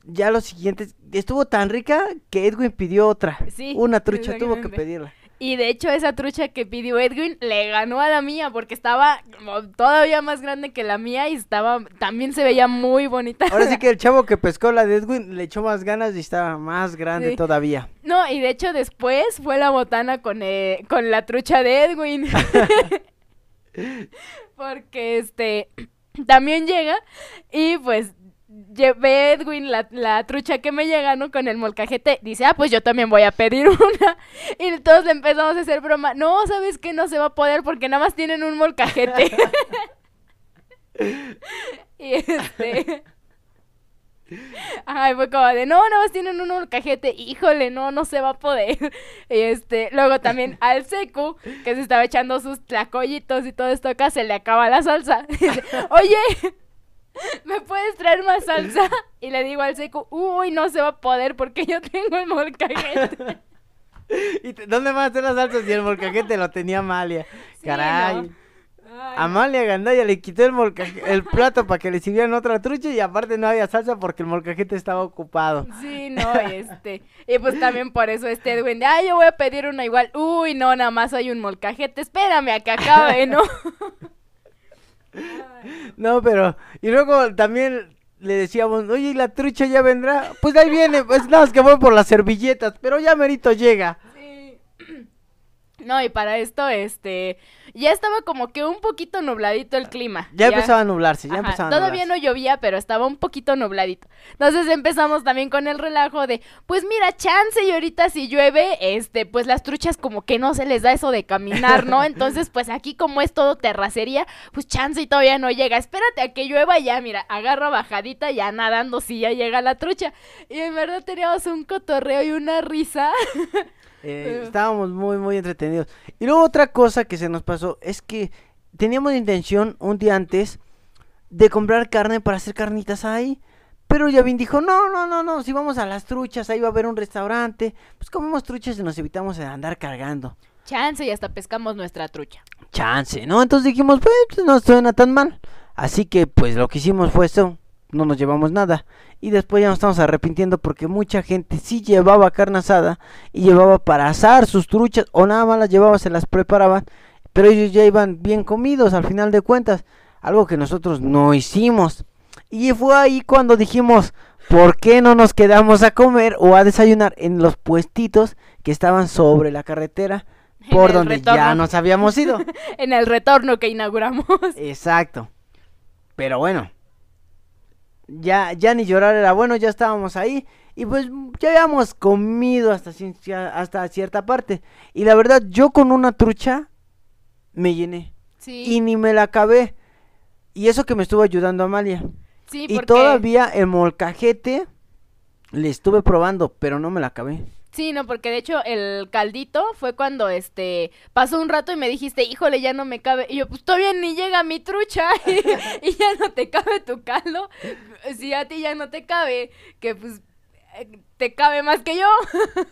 ya lo siguiente, estuvo tan rica que Edwin pidió otra. Sí, Una trucha, tuvo que pedirla. Y de hecho esa trucha que pidió Edwin le ganó a la mía porque estaba todavía más grande que la mía y estaba también se veía muy bonita. Ahora sí que el (laughs) chavo que pescó la de Edwin le echó más ganas y estaba más grande Sí. todavía. No, y de hecho después fue la botana con, eh, con la trucha de Edwin. (laughs) (laughs) Porque este (clears throat) también llega y pues lle- ve Edwin la, la trucha que me llega, ¿no? Con el molcajete. Dice, ah, pues yo también voy a pedir (laughs) una. Y todos le empezamos a hacer broma. No, ¿sabes qué? No se va a poder porque nada más tienen un molcajete. (laughs) y este... Ay, fue como de, no, nada más tienen un molcajete, híjole, no, no se va a poder. Y este, luego también al seco, que se estaba echando sus tlacoyitos y todo esto acá, se le acaba la salsa. (laughs) Dice, oye, (laughs) ¿me puedes traer más salsa? (laughs) Y le digo al seco, uy, no se va a poder porque yo tengo el molcajete. (laughs) ¿Y te- dónde van a hacer las salsas? Y el molcajete lo tenía Amalia. Sí, Caray. Amalia Gandaya le quitó el, el plato para que le sirvieran otra trucha y aparte no había salsa porque el molcajete estaba ocupado. Sí, no, este. Y pues también por eso este Edwin de, ay, yo voy a pedir una igual. Uy, no, nada más hay un molcajete. Espérame a que acabe, ¿no? (laughs) No, pero... Y luego también le decíamos, oye, ¿y la trucha ya vendrá? Pues ahí viene, pues nada, más que voy por las servilletas, pero ya merito llega. No, y para esto, este, ya estaba como que un poquito nubladito el clima. Ya, empezaba a nublarse, ya Ajá, empezaba a Todavía nublarse. no llovía, pero estaba un poquito nubladito. Entonces empezamos también con el relajo de, pues mira, chance y ahorita si llueve, este, pues las truchas como que no se les da eso de caminar, ¿no? (laughs) Entonces, pues aquí como es todo terracería, pues chance y todavía no llega. Espérate a que llueva ya, mira, agarra bajadita ya nadando si ya llega la trucha. Y en verdad teníamos un cotorreo y una risa. (laughs) Eh, estábamos muy, muy entretenidos. Y luego otra cosa que se nos pasó es que teníamos intención un día antes de comprar carne para hacer carnitas ahí. Pero Yavin dijo, no, no, no, no, si vamos a las truchas, ahí va a haber un restaurante. Pues comemos truchas y nos evitamos de andar cargando. Chance y hasta pescamos nuestra trucha. Chance, ¿no? Entonces dijimos, pues no suena tan mal. Así que pues lo que hicimos fue eso, no nos llevamos nada. Y después ya nos estamos arrepintiendo porque mucha gente sí llevaba carne asada y llevaba para asar sus truchas o nada más las llevaba, se las preparaban. Pero ellos ya iban bien comidos al final de cuentas. Algo que nosotros no hicimos. Y fue ahí cuando dijimos, ¿por qué no nos quedamos a comer o a desayunar en los puestitos que estaban sobre la carretera? Por donde ya nos habíamos ido. (laughs) En el retorno que inauguramos. Exacto. Pero bueno. Ya, ya ni llorar era bueno, ya estábamos ahí. Y pues ya habíamos comido hasta, hasta cierta parte. Y la verdad, yo con una trucha me llené. Sí. Y ni me la acabé. Y eso que me estuvo ayudando Amalia. Sí, y porque... todavía el molcajete le estuve probando, pero no me la acabé. Sí, no, porque de hecho el caldito fue cuando este pasó un rato y me dijiste, híjole, ya no me cabe. Y yo, pues todavía ni llega mi trucha (laughs) y, ya no te cabe tu caldo. (laughs) Si a ti ya no te cabe, que pues eh, te cabe más que yo.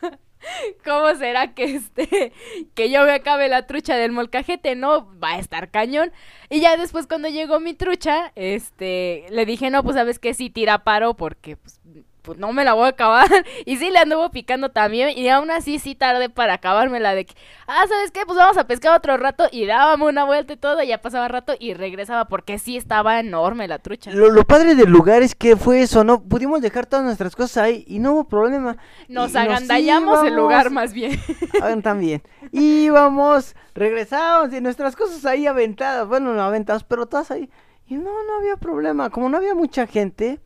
(laughs) ¿Cómo será que este que yo me acabe la trucha del molcajete? No, va a estar cañón. Y ya después cuando llegó mi trucha, este, le dije, "No, pues sabes que sí tira paro porque pues pues no me la voy a acabar. (laughs) Y sí, le anduvo picando también. Y aún así, sí tardé para acabármela. De que, ah, ¿sabes qué? Pues vamos a pescar otro rato. Y dábamos una vuelta y todo. Y ya pasaba rato y regresaba. Porque sí estaba enorme la trucha. Lo, lo padre del lugar es que fue eso, ¿no? Pudimos dejar todas nuestras cosas ahí y no hubo problema. Nos Y agandallamos el lugar más bien. (laughs) Ah, también. Íbamos, regresábamos y nuestras cosas ahí aventadas. Bueno, no aventadas, pero todas ahí. Y no, no había problema. Como no había mucha gente,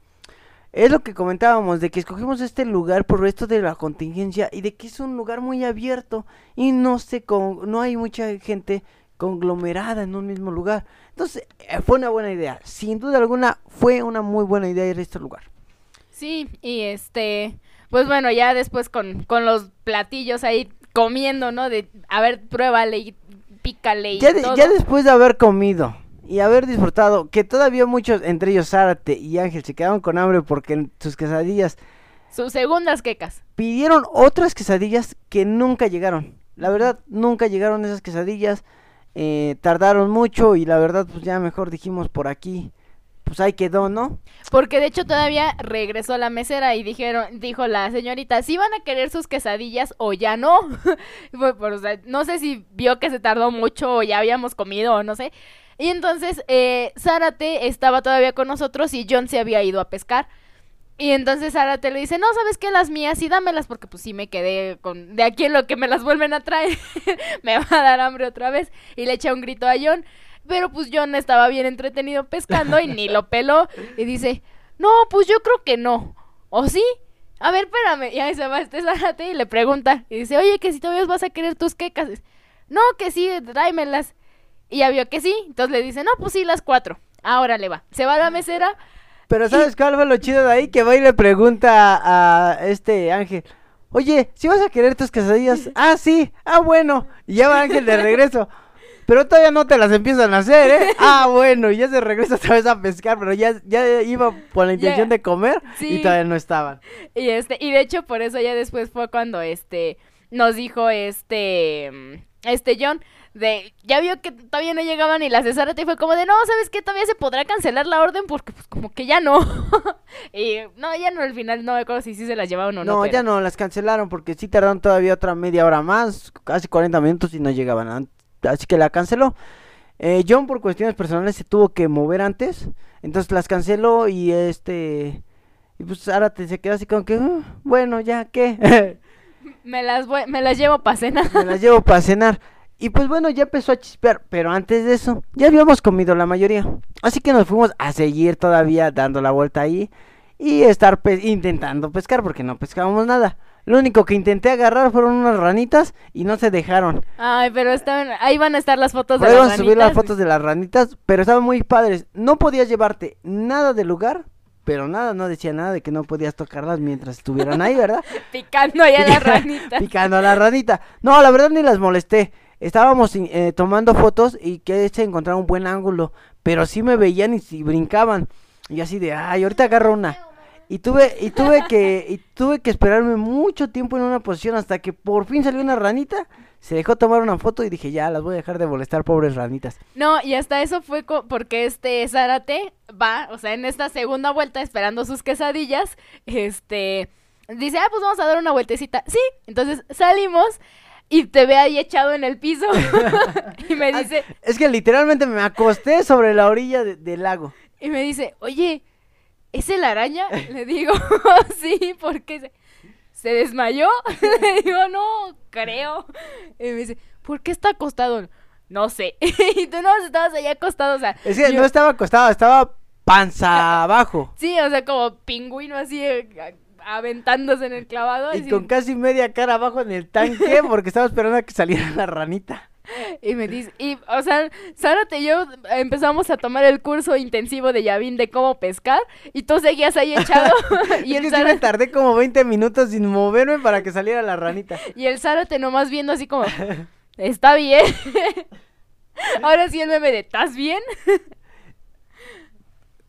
es lo que comentábamos, de que escogimos este lugar por esto de la contingencia y de que es un lugar muy abierto y no se con, no hay mucha gente conglomerada en un mismo lugar. Entonces, eh, fue una buena idea. Sin duda alguna, fue una muy buena idea ir a este lugar. Sí, y este, pues bueno, ya después con, con los platillos ahí comiendo, ¿no? De, a ver, pruébale y pícale y Ya, de- todo. ya después de haber comido y haber disfrutado, que todavía muchos, entre ellos Zárate y Ángel, se quedaron con hambre porque en sus quesadillas Sus segundas quecas. pidieron otras quesadillas que nunca llegaron. La verdad, nunca llegaron esas quesadillas. eh, tardaron mucho y la verdad, pues ya mejor dijimos por aquí. Pues ahí quedó, ¿no? Porque de hecho todavía regresó la mesera y dijeron, dijo la señorita, si van a querer sus quesadillas o ya no. (laughs) O sea, no sé si vio que se tardó mucho o ya habíamos comido o no sé. Y entonces eh, Zárate estaba todavía con nosotros y John se había ido a pescar. Y entonces Zárate le dice, no, ¿sabes qué? Las mías sí dámelas porque pues sí me quedé con... De aquí en lo que me las vuelven a traer, (laughs) me va a dar hambre otra vez. Y le echa un grito a John. Pero pues John estaba bien entretenido pescando y ni lo (laughs) peló. Y dice, no, pues yo creo que no. ¿O sí? A ver, espérame. Y ahí se va este Zárate y le pregunta. Y dice, oye, que si todavía vas a querer tus quecas. No, que sí, tráemelas. Y ya vio que sí. Entonces le dice, no, pues sí, las cuatro. Ahora le va. Se va a la mesera. Pero ¿sabes cuál fue lo chido de ahí? Que va y le pregunta a, este Ángel. Oye, si vas a querer tus quesadillas? (laughs) Ah, sí. Ah, bueno. Y ya va Ángel de regreso. Pero todavía no te las empiezan a hacer, ¿eh? (laughs) Ah, bueno. Y ya se regresa otra vez a pescar, pero ya, ya iba con la intención de comer Sí. y todavía no estaban. Y este, y de hecho por eso ya después fue cuando este nos dijo este este John de ya vio que todavía no llegaban y las de Zárate y fue como de no, ¿sabes qué? Todavía se podrá cancelar la orden porque pues como que ya no. (laughs) y no, ya no al final no me acuerdo si sí se las llevaban o no. No, pero- ya no, las cancelaron porque sí tardaron todavía otra media hora más, casi 40 minutos y no llegaban. an- Así que la canceló. Eh, John por cuestiones personales se tuvo que mover antes, entonces las canceló y este... Y pues ahora te se quedó así como que, "Uh, bueno, ya, ¿qué? (laughs) Me las voy- me las llevo para cenar. Me las llevo para cenar. Y pues bueno, ya empezó a chispear, pero antes de eso, ya habíamos comido la mayoría. Así que nos fuimos a seguir todavía dando la vuelta ahí y estar pe- intentando pescar porque no pescábamos nada. Lo único que intenté agarrar fueron unas ranitas y no se dejaron. Ay, pero estaban ahí van a estar las fotos de ahí las a subir las ranitas. fotos de las ranitas, pero estaban muy padres. No podías llevarte nada del lugar, pero nada, no decía nada de que no podías tocarlas mientras estuvieran ahí, ¿verdad? (laughs) picando allá las (laughs) ranitas. Picando a la ranita. No, la verdad ni las molesté. Estábamos eh, tomando fotos y que se encontraba un buen ángulo, pero sí me veían y, brincaban. Y así de, ay, ahorita agarro una. Y tuve, y tuve que, y tuve que esperarme mucho tiempo en una posición hasta que por fin salió una ranita. Se dejó tomar una foto y dije, ya, las voy a dejar de molestar, pobres ranitas. No, y hasta eso fue porque este Zárate va, o sea, en esta segunda vuelta esperando sus quesadillas, este, dice, ah, pues vamos a dar una vueltecita. Sí, entonces salimos y te ve ahí echado en el piso (laughs) y me dice, Es que literalmente me acosté sobre la orilla de- del lago. y me dice, oye, ¿es el araña? (laughs) Le digo, (laughs) sí, porque se, se desmayó. Le digo, no, creo. Y me dice, ¿por qué está acostado? No sé. y tú no estabas allá acostado, o sea. Es que yo- no estaba acostado, estaba panza abajo. Sí, o sea, como pingüino así eh, aventándose en el clavado. Y así. con casi media cara abajo en el tanque (laughs) porque estaba esperando a que saliera la ranita. Y me dice, y, o sea, Zárate y yo empezamos a tomar el curso intensivo de Yavin de cómo pescar, y tú seguías ahí echado, (laughs) (laughs) y es el que sí me tardé como 20 minutos sin moverme para que saliera la ranita. y el Zárate nomás viendo así como, está bien. Ahora sí el meme de, ¿estás bien?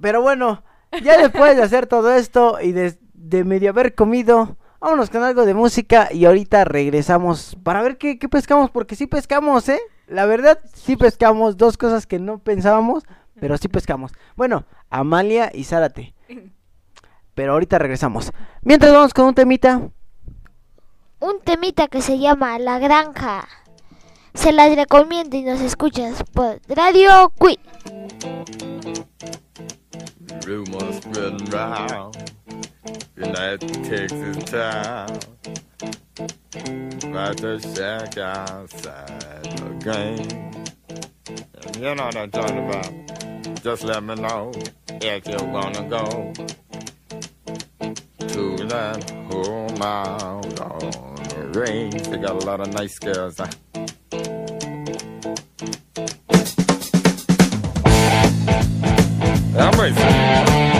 Pero bueno, ya después de hacer todo esto y de, de medio haber comido, vámonos con algo de música y ahorita regresamos para ver qué, qué pescamos, porque sí pescamos, ¿eh? La verdad, sí pescamos dos cosas que no pensábamos, pero sí pescamos. Bueno, Amalia y Zárate. Pero ahorita regresamos. Mientras vamos con un temita. Un temita que se llama La Granja. Se las recomiendo y nos escuchas por Radio Cui. Rumors spreading round United Texas town About the shack outside And You know what I'm talking about Just let me know if you're gonna go To that home out on the range They got a lot of nice girls huh? I'm racing.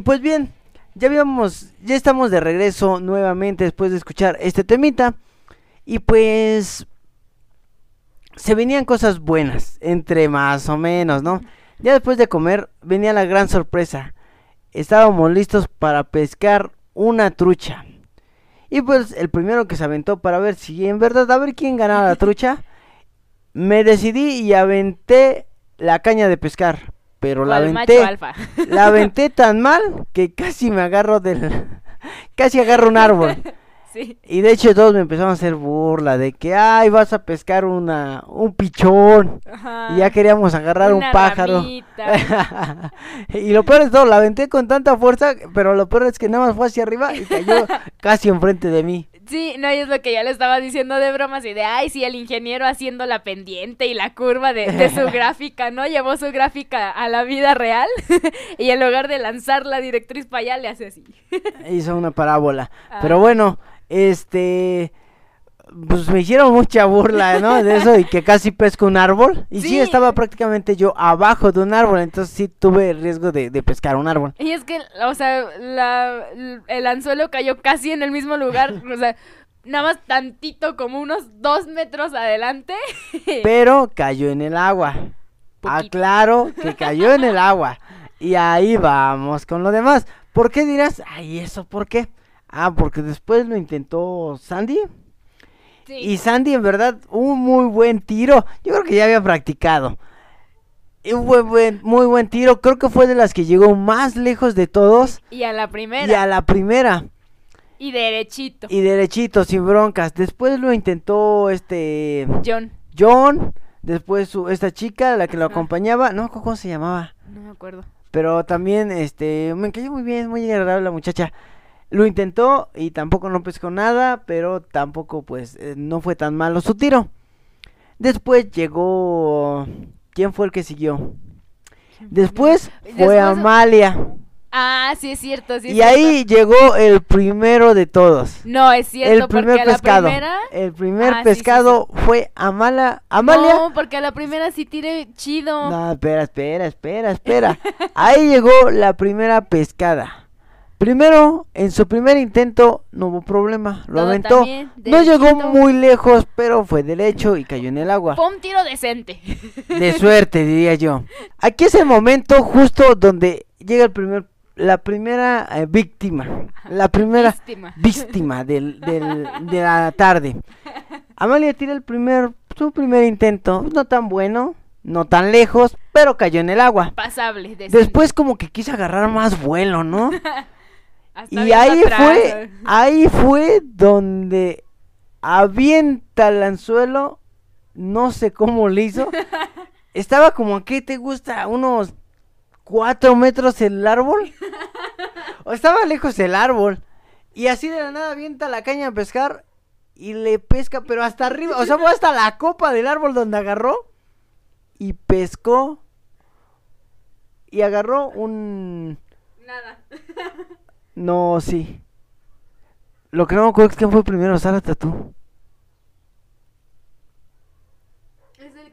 Y pues bien, ya habíamos, ya estamos de regreso nuevamente después de escuchar este temita. Y pues se venían cosas buenas, entre más o menos, ¿no? Ya después de comer venía la gran sorpresa. Estábamos listos para pescar una trucha. Y pues el primero que se aventó para ver si en verdad, a ver quién ganaba la trucha, (laughs) me decidí y aventé la caña de pescar. Pero la ¿Cuál aventé, alfa? la aventé (laughs) tan mal que casi me agarro del, (laughs) casi agarro un árbol. (laughs) Sí. Y de hecho todos me empezaron a hacer burla de que, ay, vas a pescar una, un pichón. Ajá. Y ya queríamos agarrar un pájaro. y lo peor es todo, la aventé con tanta fuerza, pero lo peor es que nada más fue hacia arriba y cayó casi enfrente de mí. Sí, no, y es lo que ya le estaba diciendo de bromas y de, ay, sí, el ingeniero haciendo la pendiente y la curva de, de su (laughs) gráfica, ¿no? Llevó su gráfica a la vida real (laughs) y en lugar de lanzar la directriz para allá, le hace así. Hizo una parábola. Ah. Pero bueno, este... Pues me hicieron mucha burla, ¿no? De eso y que casi pesco un árbol. Y sí, Sí. estaba prácticamente yo abajo de un árbol, entonces sí tuve el riesgo de, de pescar un árbol. Y es que, o sea, la, el anzuelo cayó casi en el mismo lugar, (laughs) o sea, nada más tantito, como unos dos metros adelante. (laughs) Pero cayó en el agua. Poquito. Aclaro que cayó en el agua. Y ahí vamos con lo demás. ¿Por qué dirás? Ay, ¿eso por qué? Ah, porque después lo intentó Sandy. Sí. Y Sandy, en verdad, un muy buen tiro. Yo creo que ya había practicado. Un buen, buen- muy buen tiro. Creo que fue de las que llegó más lejos de todos. Y a la primera. Y a la primera. Y derechito. Y derechito, sin broncas. Después lo intentó este John. John. Después su, esta chica, la que lo acompañaba. No, ¿cómo se llamaba? No me acuerdo. Pero también, este, me cayó muy bien, muy agradable la muchacha. Lo intentó y tampoco no pescó nada, pero tampoco, pues, eh, no fue tan malo su tiro. Después llegó... ¿Quién fue el que siguió? Después fue Después- Amalia. Ah, sí es cierto, sí es y cierto. ahí llegó el primero de todos. No, es cierto, El porque primer a la pescado. primera... El primer Ah, sí, sí, pescado fue Amala, Amalia. No, porque a la primera sí tiré chido. No, espera, espera, espera, espera. Ahí llegó la primera pescada. Primero, en su primer intento no hubo problema, lo Todo aventó. también, No llegó muy lejos, pero fue derecho y cayó en el agua. Fue un tiro decente. De suerte, (laughs) diría yo. Aquí es el momento justo donde llega el primer, la primera eh, víctima, la primera Víctima. víctima del, del- de la (laughs) tarde. Amalia tira el primer, su primer intento, no tan bueno, no tan lejos, pero cayó en el agua. Pasable, decente. Después como que quiso agarrar más vuelo, ¿no? (laughs) Hasta Y ahí atrás, fue, ahí fue donde avienta el anzuelo, no sé cómo le hizo. (laughs) Estaba como, ¿qué te gusta? Unos cuatro metros el árbol. (laughs) O estaba lejos el árbol. Y así de la nada avienta la caña a pescar y le pesca, pero hasta arriba, o sea, fue hasta la copa del árbol donde agarró y pescó y agarró un... Nada. (laughs) No, sí. Lo que no me acuerdo es quién fue primero, Zárate tú. Es el-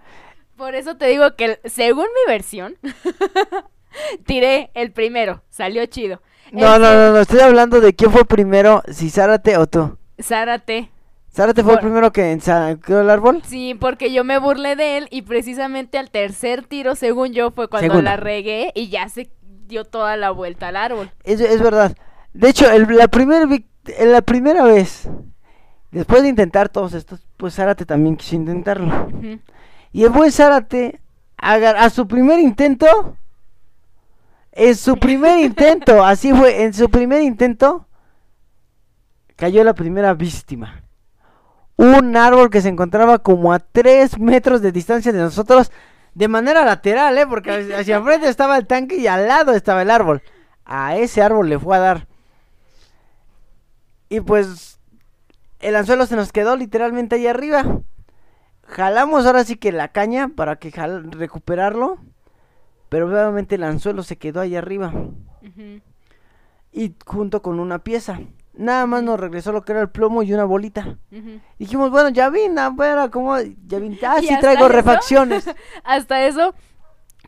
Por eso te digo que según mi versión, (laughs) tiré el primero, salió chido. No, El no, que- no, no, estoy hablando de quién fue primero, si Zárate o tú. Zárate. ¿Zárate fue el primero que ensangró el árbol? Sí, porque yo me burlé de él y precisamente al tercer tiro, según yo, fue cuando Segunda. la regué y ya se dio toda la vuelta al árbol. Es, es verdad. De hecho, el- la, primer vic- la primera vez, después de intentar todos estos, pues Zárate también quiso intentarlo. Y el buen Zárate, agar- a su primer intento, en su primer (laughs) intento, así fue, en su primer intento, cayó la primera víctima. Un árbol que se encontraba como a 3 metros de distancia de nosotros, de manera lateral, ¿eh? Porque hacia hacia enfrente estaba el tanque y al lado estaba el árbol. A ese árbol le fue a dar. Y pues, el anzuelo se nos quedó literalmente ahí arriba. Jalamos ahora sí que la caña para que jal- recuperarlo. Pero obviamente el anzuelo se quedó ahí arriba. Y junto con una pieza. Nada más nos regresó lo que era el plomo y una bolita. Dijimos, bueno, ya vine, bueno, como, ya vine, ah, (laughs) ¿Y sí traigo eso? refacciones. (laughs) Hasta eso,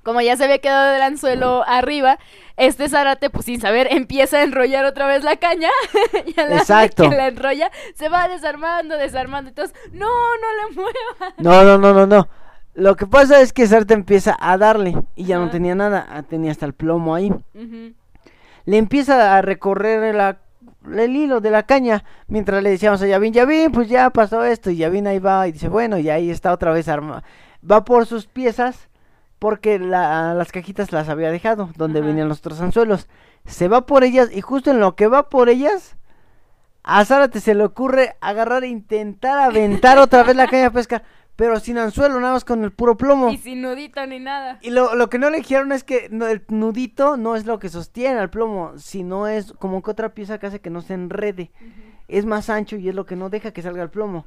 como ya se había quedado el anzuelo arriba, este Zárate, pues sin saber, empieza a enrollar otra vez la caña. (laughs) y a la vez Exacto. que la enrolla, se va desarmando, desarmando. Entonces, no, no le muevas. No, no, no, no, no. Lo que pasa es que Sartre empieza a darle y ya no tenía nada, ah, tenía hasta el plomo ahí. Le empieza a recorrer la- el hilo de la caña mientras le decíamos a Yavin, Yavin, pues ya pasó esto y Yavin ahí va y dice, bueno, y ahí está otra vez arma. Va por sus piezas porque la- las cajitas las había dejado donde Ajá. venían los otros anzuelos. Se va por ellas y justo en lo que va por ellas, A Zárate se le ocurre agarrar e intentar aventar (laughs) otra vez la caña de pescar, pero sin anzuelo, nada más con el puro plomo. Y sin nudito ni nada. Y lo, lo que no le dijeron es que no, el nudito no es lo que sostiene al plomo, sino es como que otra pieza que hace que no se enrede. Es más ancho y es lo que no deja que salga el plomo.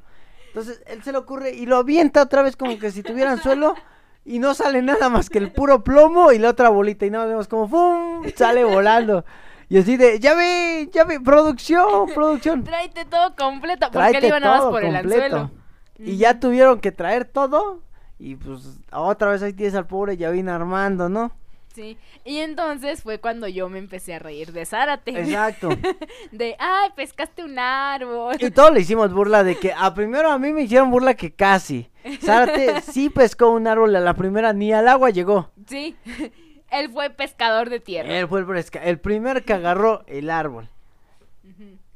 Entonces él se le ocurre y lo avienta otra vez como que si tuviera anzuelo (laughs) y no sale nada más que el puro plomo y la otra bolita. Y nada, vemos como ¡fum! sale volando. Y así de, ya ve, ya ve, producción, producción. Tráete todo completo. Porque él iba nada más por el anzuelo. Y ya tuvieron que traer todo. Y pues otra vez ahí tienes al pobre Yavín armando, ¿no? Sí. Y entonces fue cuando yo me empecé a reír de Zárate. Exacto. (laughs) De, ay, pescaste un árbol. Y todos le hicimos burla de que a primero a mí me hicieron burla que casi. Zárate sí pescó un árbol a la primera, ni al agua llegó. Sí. (laughs) Él fue pescador de tierra. Él fue el, pesca- el primer que agarró el árbol.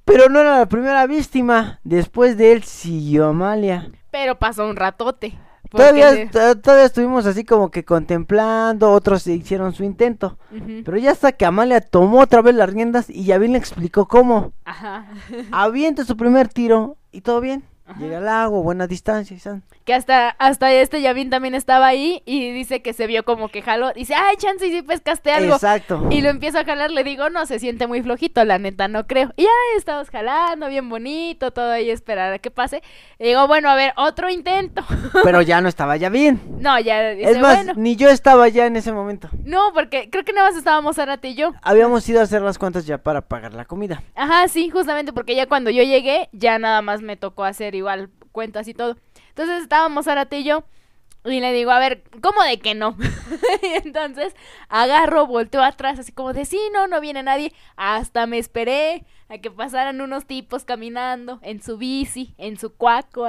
Pero no era la primera víctima. Después de él siguió Amalia. Pero pasó un ratote. Todavía, to- todavía estuvimos así como que contemplando, otros hicieron su intento. Pero ya hasta que Amalia tomó otra vez las riendas y Yavin le explicó cómo. Ajá. Avienta su primer tiro y todo bien. Ajá. Llega al agua, buena distancia san. Que hasta, hasta este Yavin también estaba ahí y dice que se vio como que jaló. Dice, ay, chance, y si pescaste algo. Exacto. Y lo empiezo a jalar, le digo, no, se siente muy flojito, la neta, no creo. Y ya estamos jalando, bien bonito, todo ahí, esperar a que pase. Y digo, bueno, a ver, otro intento. (laughs) Pero ya no estaba Yavin. no, ya dice, Es más, bueno. ni yo estaba ya en ese momento. No, porque creo que nada más estábamos Arate y yo. Habíamos ido a hacer las cuentas ya para pagar la comida. Ajá, sí, justamente porque ya cuando yo llegué, ya nada más me tocó hacer igual cuentas y todo. Entonces estábamos Arate y yo. Y le digo, a ver, ¿cómo de que no? (laughs) y entonces agarro, volteo atrás, así como de, sí, no, no viene nadie. Hasta me esperé a que pasaran unos tipos caminando en su bici, en su cuaco.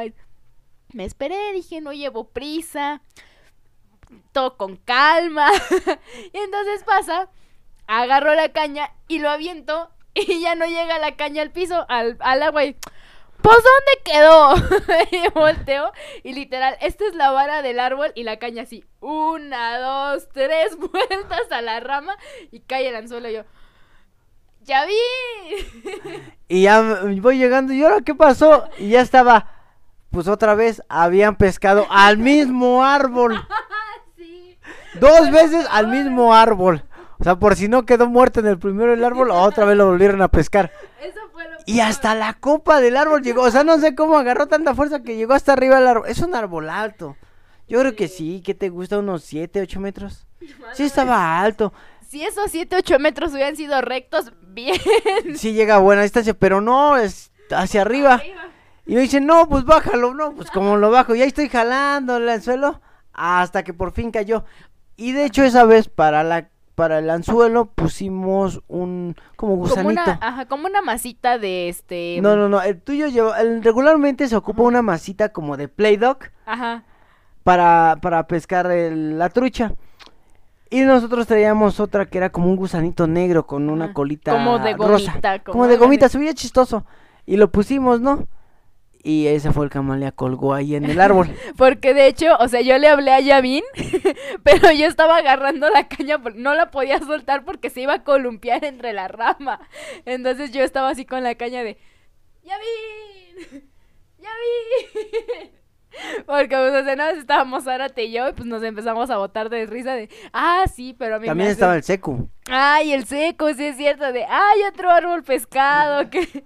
Me esperé, dije, no llevo prisa. Todo con calma. (laughs) y entonces pasa, agarro la caña y lo aviento y ya no llega la caña al piso, al, al agua y... Pues ¿dónde quedó? (laughs) y volteo y literal, esta es la vara del árbol y la caña así, una, dos, tres (laughs) vueltas a la rama y cae el anzuelo y yo, ya vi. (laughs) Y ya voy llegando y ahora qué pasó? Y ya estaba, pues otra vez habían pescado al mismo árbol. sí. Dos veces al mismo árbol. O sea, por si no quedó muerto en el primero el árbol, otra vez lo volvieron a pescar. Eso fue lo Y hasta la copa del árbol llegó. O sea, no sé cómo agarró tanta fuerza que llegó hasta arriba del árbol. Es un árbol alto. Yo creo que sí, que te gusta unos 7, 8 metros. (laughs) Sí estaba alto. Si esos 7, 8 metros hubieran sido rectos, (laughs) bien. Sí llega a buena distancia, pero no, es hacia arriba. Y me dicen, no, pues bájalo, no, pues como lo bajo, ya estoy jalando el anzuelo hasta que por fin cayó. Y de hecho esa vez para la para el anzuelo pusimos un como Como gusanito. una, ajá, como una masita de este... No, no, no, el tuyo lleva, el- regularmente se ocupa una masita como de Play-Doh Ajá. para, para pescar el- la trucha. Y nosotros traíamos otra que era como un gusanito negro con una Ajá. colita Como de rosa. gomita, Como, como de gomita, se veía chistoso. Y lo pusimos, ¿no? Y ese fue el que Amalia colgó ahí en el árbol. (laughs) Porque de hecho, o sea, yo le hablé a Yavin, (laughs) pero yo estaba agarrando la caña, no la podía soltar porque se iba a columpiar entre la rama. Entonces yo estaba así con la caña de, Yavin, (laughs) Yavin. Porque, pues, o sea, nada más estábamos Zárate y yo, y pues nos empezamos a botar de risa de, ah, sí, pero a mí me También hace- estaba el secu. Ay, el seco, sí es cierto, de, ay, otro árbol pescado, que...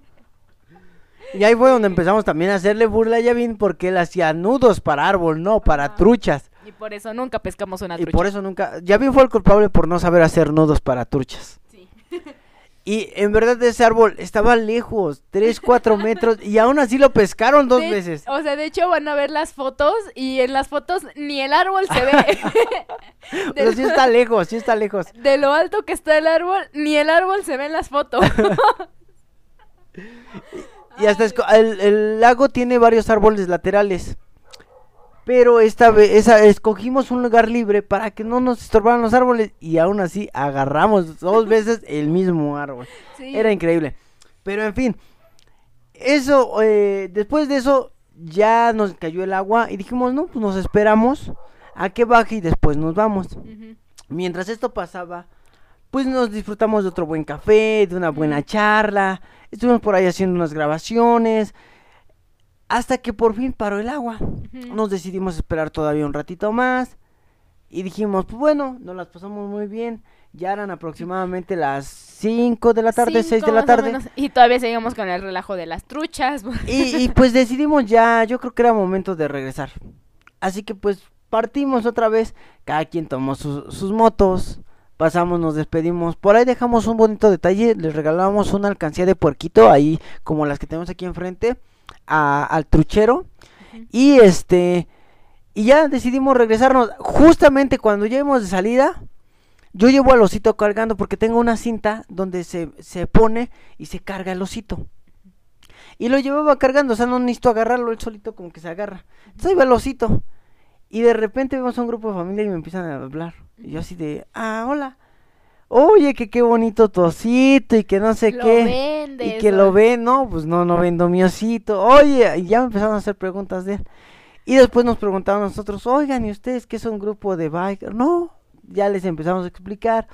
Y ahí fue donde empezamos también a hacerle burla a Yavin porque él hacía nudos para árbol, no para Ajá. truchas. Y por eso nunca pescamos una Y trucha. por eso nunca... Yavin fue el culpable por no saber hacer nudos para truchas. Sí. (laughs) Y en verdad ese árbol estaba lejos, 3, 4 metros, y aún así lo pescaron dos De- veces. O sea, de hecho van a ver las fotos y en las fotos ni el árbol se ve. (laughs) Pero sí está lejos, sí está lejos. (laughs) de lo alto que está el árbol, ni el árbol se ve en las fotos. Y hasta el, el lago tiene varios árboles laterales. Pero esta vez esa, escogimos un lugar libre para que no nos estorbaran los árboles. Y aún así agarramos dos (laughs) veces el mismo árbol. Sí. Era increíble. Pero en fin. Eso, eh, después de eso, ya nos cayó el agua. Y dijimos, no, pues nos esperamos a que baje y después nos vamos. Mientras esto pasaba, pues nos disfrutamos de otro buen café, de una buena charla. Estuvimos por ahí haciendo unas grabaciones. Hasta que por fin paró el agua. Nos decidimos esperar todavía un ratito más. Y dijimos, pues bueno, nos las pasamos muy bien. Ya eran aproximadamente las 5 de la tarde, 6 Cinco de la tarde. Y todavía seguimos con el relajo de las truchas. (laughs) Y, y, pues decidimos ya, yo creo que era momento de regresar. Así que pues partimos otra vez, cada quien tomó sus- sus motos, pasamos, nos despedimos. Por ahí dejamos un bonito detalle, les regalamos una alcancía de puerquito, ahí como las que tenemos aquí enfrente, a- al truchero. Y este, y ya decidimos regresarnos. Justamente cuando lleguemos de salida, yo llevo al osito cargando porque tengo una cinta donde se, se pone y se carga el osito. Y lo llevaba cargando, o sea, no necesito agarrarlo, él solito como que se agarra. Entonces ahí va el osito. Y de repente vemos a un grupo de familia y me empiezan a hablar. Y yo así de, ah, hola. Oye, que qué bonito tu osito y que no sé Lo qué. vendes, y que lo ven, no, pues no, no vendo mi osito. Oye, y ya me empezaron a hacer preguntas de él. Y después nos preguntaban nosotros, oigan, ¿y ustedes qué es un grupo de bikers? No, ya les empezamos a explicar.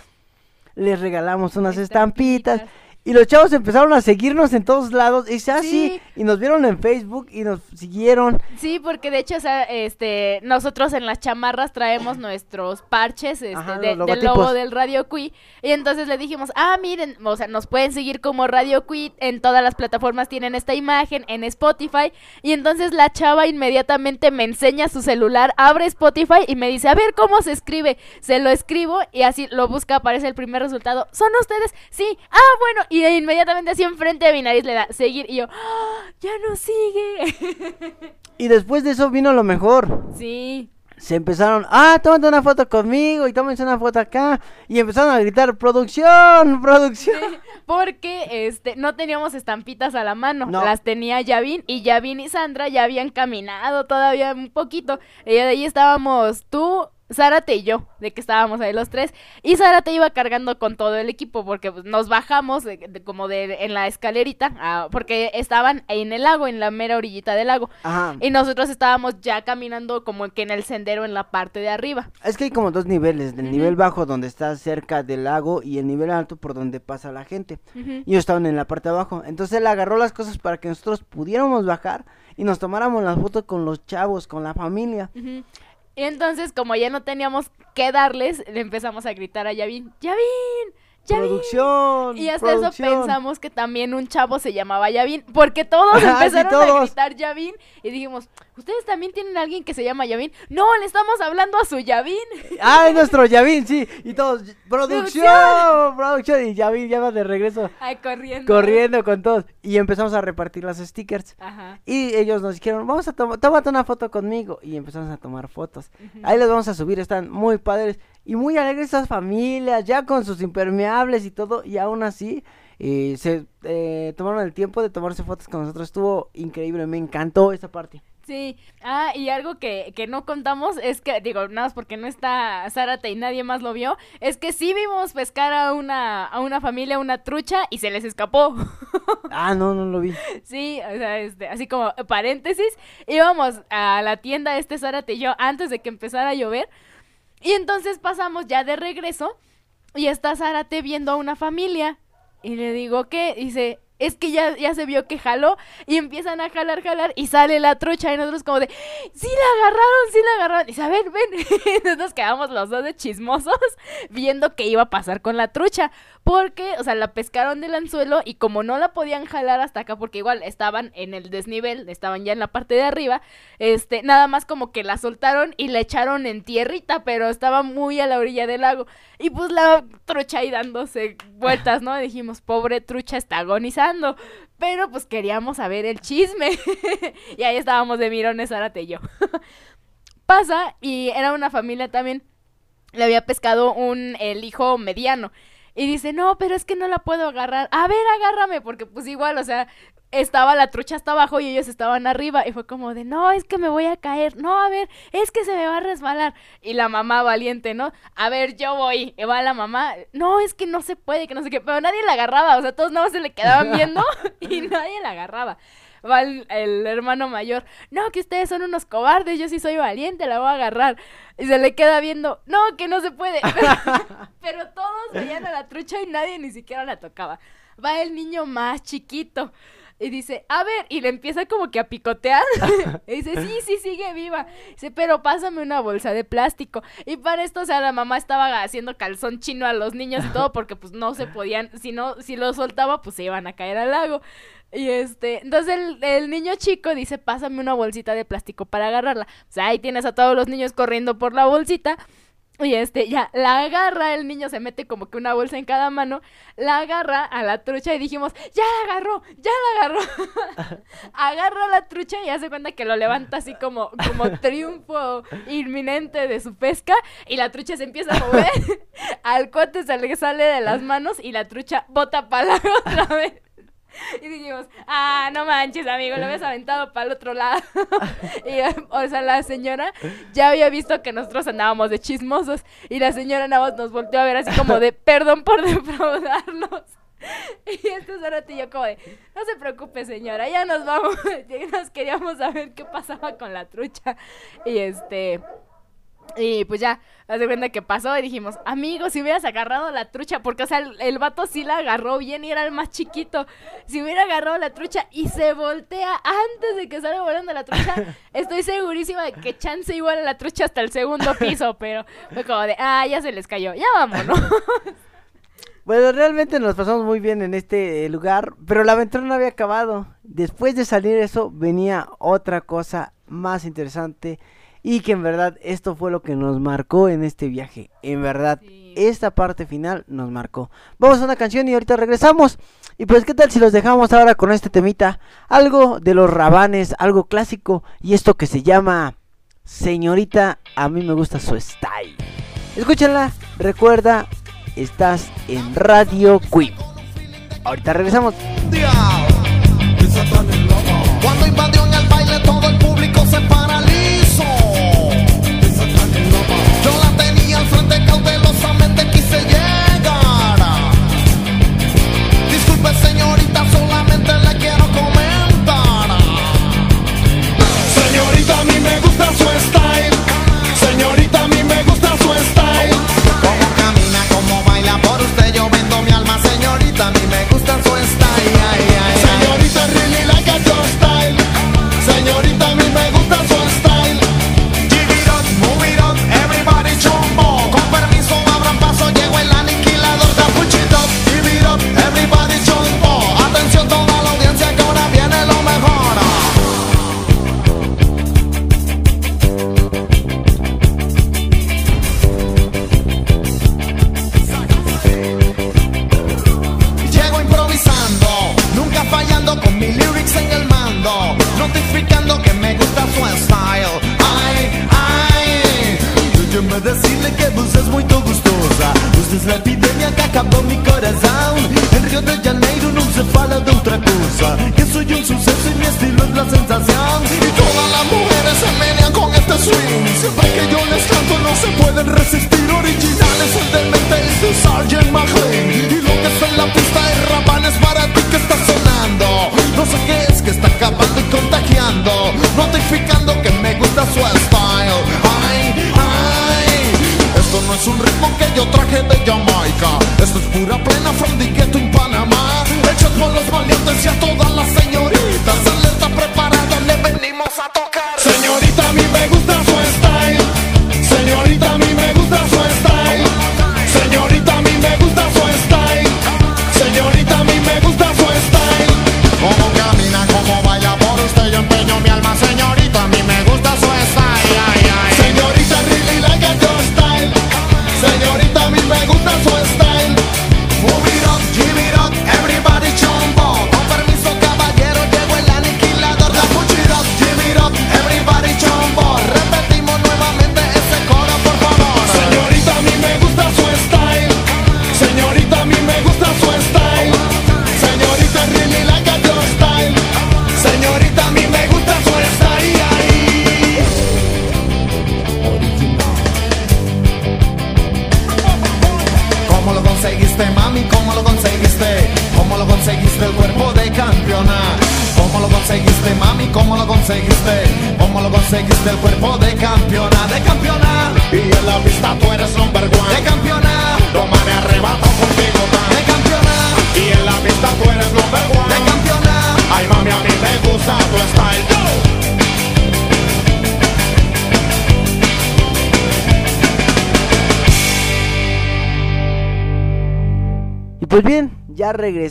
Les regalamos unas estampitas. Y los chavos empezaron a seguirnos en todos lados. Y dice, ah, sí. Sí. Y nos vieron en Facebook y nos siguieron. Sí, porque de hecho, o sea, este, nosotros en las chamarras traemos nuestros parches este, Ajá, de- los del logo del Radio Cui. Y entonces le dijimos, ah, miren, o sea, nos pueden seguir como Radio Cui. En todas las plataformas tienen esta imagen, en Spotify. Y entonces la chava inmediatamente me enseña su celular, abre Spotify y me dice, a ver cómo se escribe. Se lo escribo y así lo busca, aparece el primer resultado. ¿Son ustedes? Sí. Ah, bueno. Y inmediatamente así enfrente de mi nariz le da seguir. Y yo, "Ah, ya no sigue. Y después de eso vino lo mejor. sí. Se empezaron, ah, tómate una foto conmigo y tómense una foto acá. Y empezaron a gritar, producción, producción. Porque este no teníamos estampitas a la mano, No. las tenía Yavin y Yavin y Sandra ya habían caminado todavía un poquito. Y de ahí estábamos tú, Zárate y yo, de que estábamos ahí los tres. Y Zárate iba cargando con todo el equipo porque pues, nos bajamos de- de- como de en la escalerita porque estaban en el lago, en la mera orillita del lago. Ajá. Y nosotros estábamos ya caminando como que en el sendero en la parte de arriba. Es que hay como dos niveles, el nivel bajo donde está cerca del lago y el nivel alto por donde pasa la gente. Y ellos estaban en la parte de abajo. Entonces él agarró las cosas para que nosotros pudiéramos bajar y nos tomáramos las fotos con los chavos, con la familia. Entonces, como ya no teníamos que darles, le empezamos a gritar a Yavin, ¡Yavin! ¡Yavin! Producción. Y hasta producción. eso pensamos que también un chavo se llamaba Yavin, porque todos (laughs) sí, empezaron a gritar Yavin y dijimos, ¿ustedes también tienen a alguien que se llama Yavin? No, le estamos hablando a su Yavin. Ah, es nuestro (laughs) Yavin, sí. Y todos, producción, producción. Y Yavin ya va de regreso Ay, corriendo. corriendo con todos. Y empezamos a repartir las stickers. Ajá. Y ellos nos dijeron, vamos a tomar, tómate una foto conmigo. Y empezamos a tomar fotos. Ahí les vamos a subir, están muy padres. Y muy alegres esas familias, ya con sus impermeables y todo. Y aún así, eh, se eh, tomaron el tiempo de tomarse fotos con nosotros. Estuvo increíble, me encantó esa parte. Sí, ah, y algo que, que no contamos es que, digo, nada más porque no está Zárate y nadie más lo vio, es que sí vimos pescar a una, a una familia una trucha y se les escapó. (laughs) Ah, no, no lo vi. Sí, o sea, este, así como paréntesis, íbamos a la tienda este Zárate y yo antes de que empezara a llover y entonces pasamos ya de regreso y está Zárate viendo a una familia y le digo, ¿qué? Dice, es que ya, ya se vio que jaló y empiezan a jalar, jalar y sale la trucha y nosotros como de, sí la agarraron, sí la agarraron. Y dice, a ver, ven. (laughs) Nos quedamos los dos de chismosos viendo qué iba a pasar con la trucha. Porque, o sea, la pescaron del anzuelo y como no la podían jalar hasta acá, porque igual estaban en el desnivel, estaban ya en la parte de arriba, este, nada más como que la soltaron y la echaron en tierrita, pero estaba muy a la orilla del lago. Y pues la trucha ahí dándose vueltas, ¿no? Y dijimos, pobre trucha está agonizando. Pero pues queríamos saber el chisme. (laughs) y ahí estábamos de mirones, Zárate y yo. (laughs) Pasa y era una familia también. Le había pescado un el hijo mediano. Y dice, no, pero es que no la puedo agarrar. A ver, agárrame, porque pues igual, o sea, estaba la trucha hasta abajo y ellos estaban arriba. Y fue como de, no, es que me voy a caer. No, a ver, es que se me va a resbalar. Y la mamá valiente, ¿no? A ver, yo voy. Y va la mamá, no, es que no se puede, que no sé qué. Pero nadie la agarraba, o sea, todos nada más se le quedaban viendo (laughs) (laughs) y nadie la agarraba. Va el, hermano mayor, no, que ustedes son unos cobardes, yo sí soy valiente, la voy a agarrar. Y se le queda viendo, no, que no se puede. Pero, (laughs) pero todos veían a la trucha y nadie ni siquiera la tocaba. Va el niño más chiquito. Y dice, a ver, y le empieza como que a picotear. (laughs) y dice, sí, sí, sigue viva. Dice, pero pásame una bolsa de plástico. Y para esto, o sea, la mamá estaba haciendo calzón chino a los niños y todo, porque pues no se podían, si no, si lo soltaba, pues se iban a caer al lago. Y este, entonces el, el niño chico dice, pásame una bolsita de plástico para agarrarla. O sea, ahí tienes a todos los niños corriendo por la bolsita. Y este, ya, la agarra, el niño se mete como que una bolsa en cada mano, la agarra a la trucha y dijimos, ya la agarró, ya la agarró. (laughs) agarra a la trucha y hace cuenta que lo levanta así como, como (laughs) triunfo inminente de su pesca y la trucha se empieza a mover, (laughs) al cuate se le sale de las manos y la trucha bota para otra vez. (laughs) Y dijimos, ah, no manches, amigo, lo habías aventado para el otro lado. (laughs) y, o sea, la señora ya había visto que nosotros andábamos de chismosos. Y la señora nada más nos volteó a ver así como de, perdón por defraudarnos. (laughs) Y entonces ahora te yo como de, no se preocupe señora, ya nos vamos. Ya nos queríamos saber qué pasaba con la trucha. Y este... Y pues ya, haz de cuenta que pasó y dijimos, amigo, si hubieras agarrado la trucha, porque o sea, el, el vato sí la agarró bien y era el más chiquito. Si hubiera agarrado la trucha y se voltea antes de que salga volando la trucha, (laughs) estoy segurísima de que chance igual a la trucha hasta el segundo piso, pero fue como de, ah, ya se les cayó, ya vámonos. (laughs) Bueno, realmente nos pasamos muy bien en este eh, lugar, pero la aventura no había acabado. Después de salir eso, venía otra cosa más interesante y que en verdad esto fue lo que nos marcó en este viaje. En verdad, Sí. esta parte final nos marcó. Vamos a una canción y ahorita regresamos. Y pues, ¿qué tal si los dejamos ahora con este temita? Algo de los rabanes, algo clásico. Y esto que se llama Señorita, a mí me gusta su style. Escúchala, recuerda, estás en Radio Queen. Ahorita regresamos. Cuando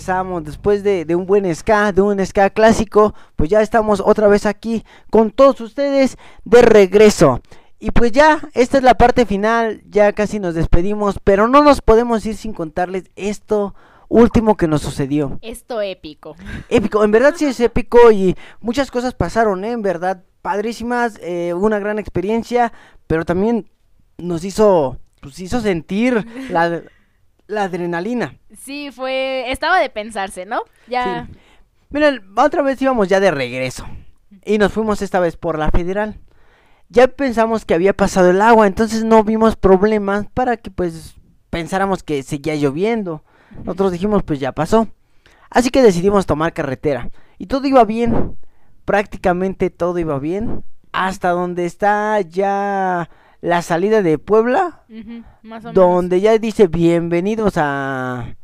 regresamos después de, de, un buen ska, de un ska clásico. Pues ya estamos otra vez aquí con todos ustedes de regreso. Y pues ya, esta es la parte final, ya casi nos despedimos, pero no nos podemos ir sin contarles esto último que nos sucedió. Esto épico. Épico, en verdad sí es épico y muchas cosas pasaron, ¿eh? en verdad, padrísimas, eh, una gran experiencia, pero también nos hizo, pues hizo sentir la, la adrenalina. Sí, fue, estaba de pensarse, ¿no? Ya. Sí. Miren, otra vez íbamos ya de regreso y nos fuimos esta vez por la federal. Ya pensamos que había pasado el agua, entonces no vimos problemas para que pues pensáramos que seguía lloviendo. Nosotros dijimos pues ya pasó. Así que decidimos tomar carretera. Y todo iba bien. Prácticamente todo iba bien. Hasta donde está ya la salida de Puebla. Uh -huh, más o donde menos. ya dice bienvenidos a...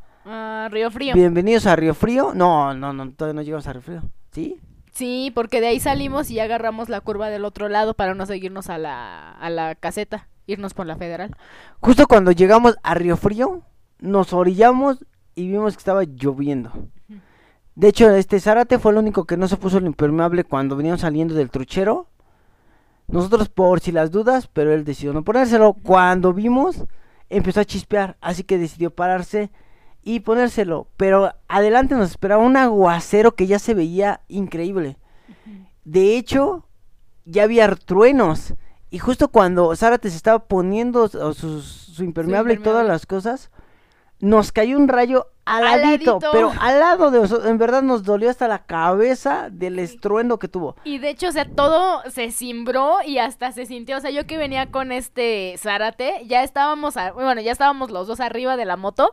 Río Frío. Bienvenidos a Río Frío. No, no, no, todavía no llegamos a Río Frío. ¿Sí? Sí, porque de ahí salimos y agarramos la curva del otro lado para no seguirnos a la, a la caseta, irnos por la federal. Justo cuando llegamos a Río Frío, nos orillamos y vimos que estaba lloviendo. De hecho, este Zárate fue el único que no se puso el impermeable cuando veníamos saliendo del truchero. Nosotros por si las dudas, pero él decidió no ponérselo. Cuando vimos, empezó a chispear, así que decidió pararse y ponérselo. Pero adelante nos esperaba un aguacero que ya se veía increíble. De hecho, ya había truenos. Y justo cuando Zárate se estaba poniendo su, su, su impermeable y todas las cosas, nos cayó un rayo al ladito, pero (laughs) al lado de nosotros, en verdad nos dolió hasta la cabeza del estruendo que tuvo. Y de hecho, o sea, todo se cimbró y hasta se sintió, o sea, yo que venía con este Zárate, ya estábamos, a, bueno, ya estábamos los dos arriba de la moto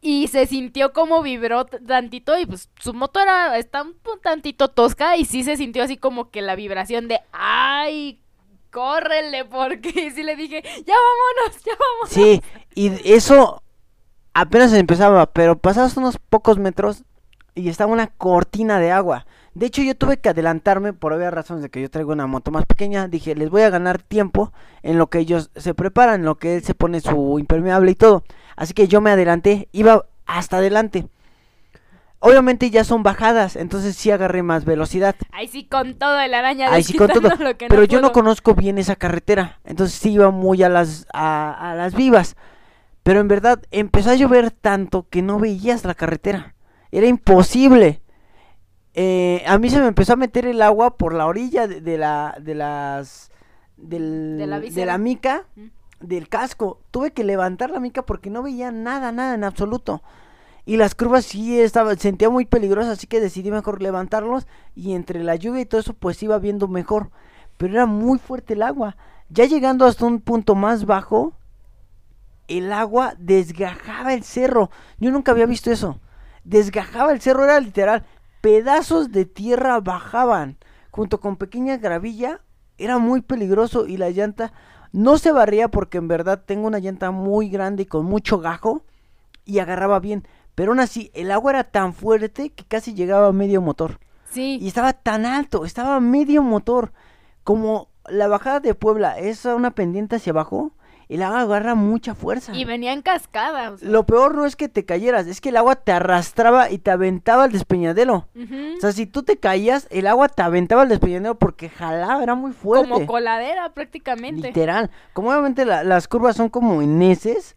y se sintió como vibró tantito y pues su moto era, está un tantito tosca y sí se sintió así como que la vibración de, ay, córrele, porque (laughs) sí le dije, ya vámonos, ya vámonos. Sí, y eso apenas empezaba, pero pasados unos pocos metros y estaba una cortina de agua. De hecho, yo tuve que adelantarme por obvias razones de que yo traigo una moto más pequeña. Dije, les voy a ganar tiempo en lo que ellos se preparan, en lo que él se pone su impermeable y todo. Así que yo me adelanté, iba hasta adelante. Obviamente ya son bajadas, entonces sí agarré más velocidad. Ahí sí con todo el araña. Ahí sí con todo. (laughs) Pero yo no conozco bien esa carretera, entonces sí iba muy a las a, a las vivas. Pero en verdad empezó a llover tanto que no veías la carretera. Era imposible. Eh, a mí se me empezó a meter el agua por la orilla de, de la de las del, de, la de la mica mm. del casco. Tuve que levantar la mica porque no veía nada, nada en absoluto. Y las curvas sí estaba, sentía muy peligrosas, así que decidí mejor levantarlos y entre la lluvia y todo eso pues iba viendo mejor. Pero era muy fuerte el agua. Ya llegando hasta un punto más bajo, el agua desgajaba el cerro. Yo nunca había visto eso. Desgajaba el cerro, era literal. Pedazos de tierra bajaban. Junto con pequeña gravilla. Era muy peligroso y la llanta no se barría porque en verdad tengo una llanta muy grande y con mucho gajo. Y agarraba bien. Pero aún así, el agua era tan fuerte que casi llegaba a medio motor. Sí. Y estaba tan alto, estaba a medio motor. Como la bajada de Puebla es una pendiente hacia abajo el agua agarra mucha fuerza. Y venía en cascada. O sea. Lo peor no es que te cayeras, es que el agua te arrastraba y te aventaba al despeñadero. Uh -huh. O sea, si tú te caías, el agua te aventaba al despeñadero porque jalaba, era muy fuerte. Como coladera prácticamente. Literal. Como obviamente la, las curvas son como en heces,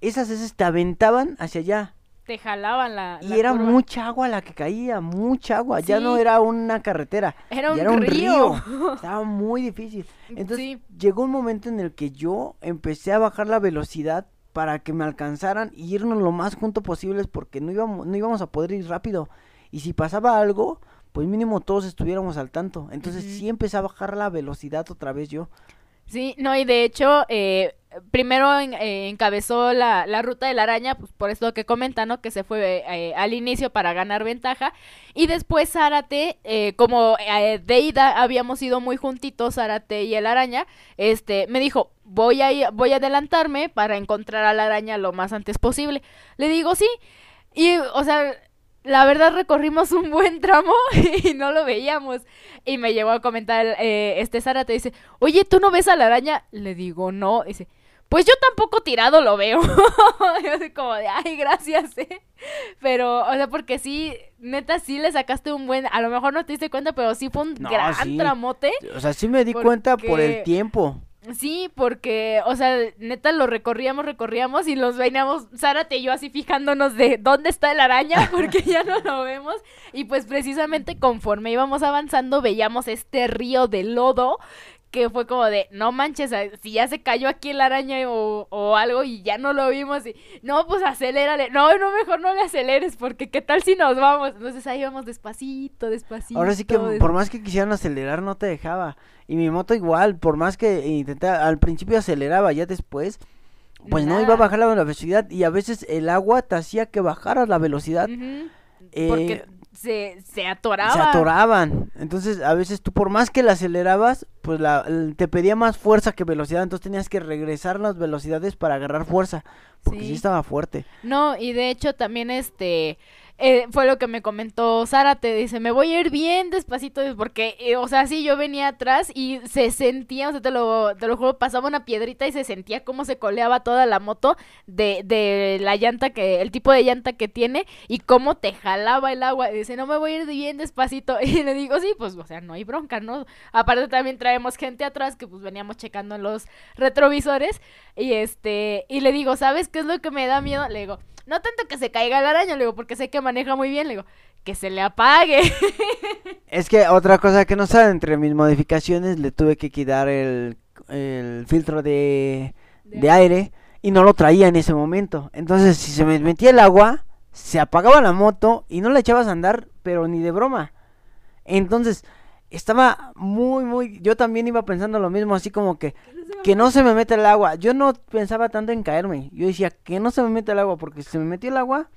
esas heces te aventaban hacia allá. Te jalaban la. Y era curva. mucha agua la que caía, mucha agua. Sí. Ya no era una carretera. Era un, era un río. río. (laughs) Estaba muy difícil. Entonces Sí. llegó un momento en el que yo empecé a bajar la velocidad para que me alcanzaran y irnos lo más junto posibles porque no íbamos, no íbamos a poder ir rápido. Y si pasaba algo, pues mínimo todos estuviéramos al tanto. Entonces sí empecé a bajar la velocidad otra vez yo. Sí, no, y de hecho, eh, primero en- eh, encabezó la, la ruta de la araña, pues por eso que comenta, ¿no? Que se fue eh, al inicio para ganar ventaja. Y después Zárate, eh, como eh, de ida habíamos ido muy juntitos, Zárate y el araña, este, me dijo, voy a, voy a adelantarme para encontrar a la araña lo más antes posible. Le digo, sí. Y, o sea, la verdad recorrimos un buen tramo (laughs) y no lo veíamos. Y me llegó a comentar eh, este Zárate, dice, oye, ¿tú no ves a la araña? Le digo, no. Dice, Pues yo tampoco tirado lo veo. (laughs) yo así como de, ay, gracias, eh. Pero, o sea, porque sí, neta, sí le sacaste un buen. A lo mejor no te diste cuenta, pero sí fue un No, gran sí. tramote. O sea, sí me di cuenta por el tiempo. Sí, porque, o sea, neta lo recorríamos, recorríamos y los veníamos, Zárate y yo así fijándonos de dónde está la araña, (laughs) porque ya no lo vemos. Y pues precisamente conforme íbamos avanzando, veíamos este río de lodo que fue como de, no manches, si ya se cayó aquí la araña o, o algo y ya no lo vimos, y no, pues acelérale, no, no, mejor no le aceleres, porque qué tal si nos vamos. Entonces ahí vamos despacito, despacito. Ahora sí que por más que quisieran acelerar no te dejaba. Y mi moto igual, por más que intentaba, al principio aceleraba, ya después, pues no iba a bajar la velocidad y a veces el agua te hacía que bajaras la velocidad. Ujú, Eh, porque se, se atoraba. se atoraban. Entonces, a veces tú por más que la acelerabas, pues la, te pedía más fuerza que velocidad, entonces tenías que regresar las velocidades para agarrar fuerza, porque sí, Sí. estaba fuerte. No, y de hecho también este eh, fue lo que me comentó Sara, te dice, me voy a ir bien despacito, porque, eh, o sea, sí, yo venía atrás y se sentía, o sea, te lo, te lo juro, pasaba una piedrita y se sentía como se coleaba toda la moto de, de la llanta que, el tipo de llanta que tiene y cómo te jalaba el agua. Dice, no me voy a ir bien despacito. (laughs) Y le digo, sí, pues, o sea, no hay bronca, ¿no? Aparte también traemos gente atrás que pues veníamos checando en los retrovisores y este, y le digo, ¿sabes qué es lo que me da miedo? Le digo, no tanto que se caiga la araña, le digo, porque sé que maneja muy bien, le digo, que se le apague. (laughs) Es que otra cosa que no saben, entre mis modificaciones le tuve que quitar el, el filtro de, De de aire y no lo traía en ese momento. Entonces, si se me metía el agua, se apagaba la moto y no la echabas a andar, pero ni de broma. Entonces, estaba muy, muy... Yo también iba pensando lo mismo, así como que... Que no se me mete el agua. Yo no pensaba tanto en caerme. Yo decía, que no se me mete el agua, porque si se me metió el agua,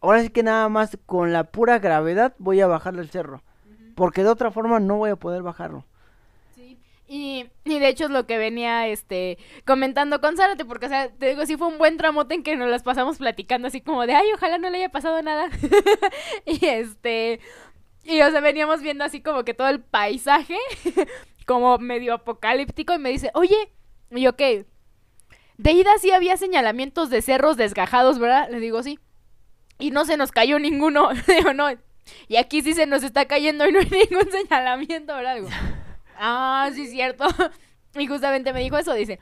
ahora sí que nada más con la pura gravedad voy a bajar el cerro. Porque de otra forma no voy a poder bajarlo. Y, y de hecho es lo que venía este comentando con Zárate, porque o sea, te digo, sí fue un buen tramote en que nos las pasamos platicando así como de, ay, ojalá no le haya pasado nada. (laughs) y este, y o sea, veníamos viendo así como que todo el paisaje, (laughs) como medio apocalíptico, y me dice, oye, y yo qué, de ida sí había señalamientos de cerros desgajados, ¿verdad? Le digo, sí. Y no se nos cayó ninguno. (laughs) Digo, no. Y aquí sí se nos está cayendo y no hay (laughs) ningún señalamiento, ¿verdad? Digo, (laughs) ah, sí es cierto. Y justamente me dijo eso, dice,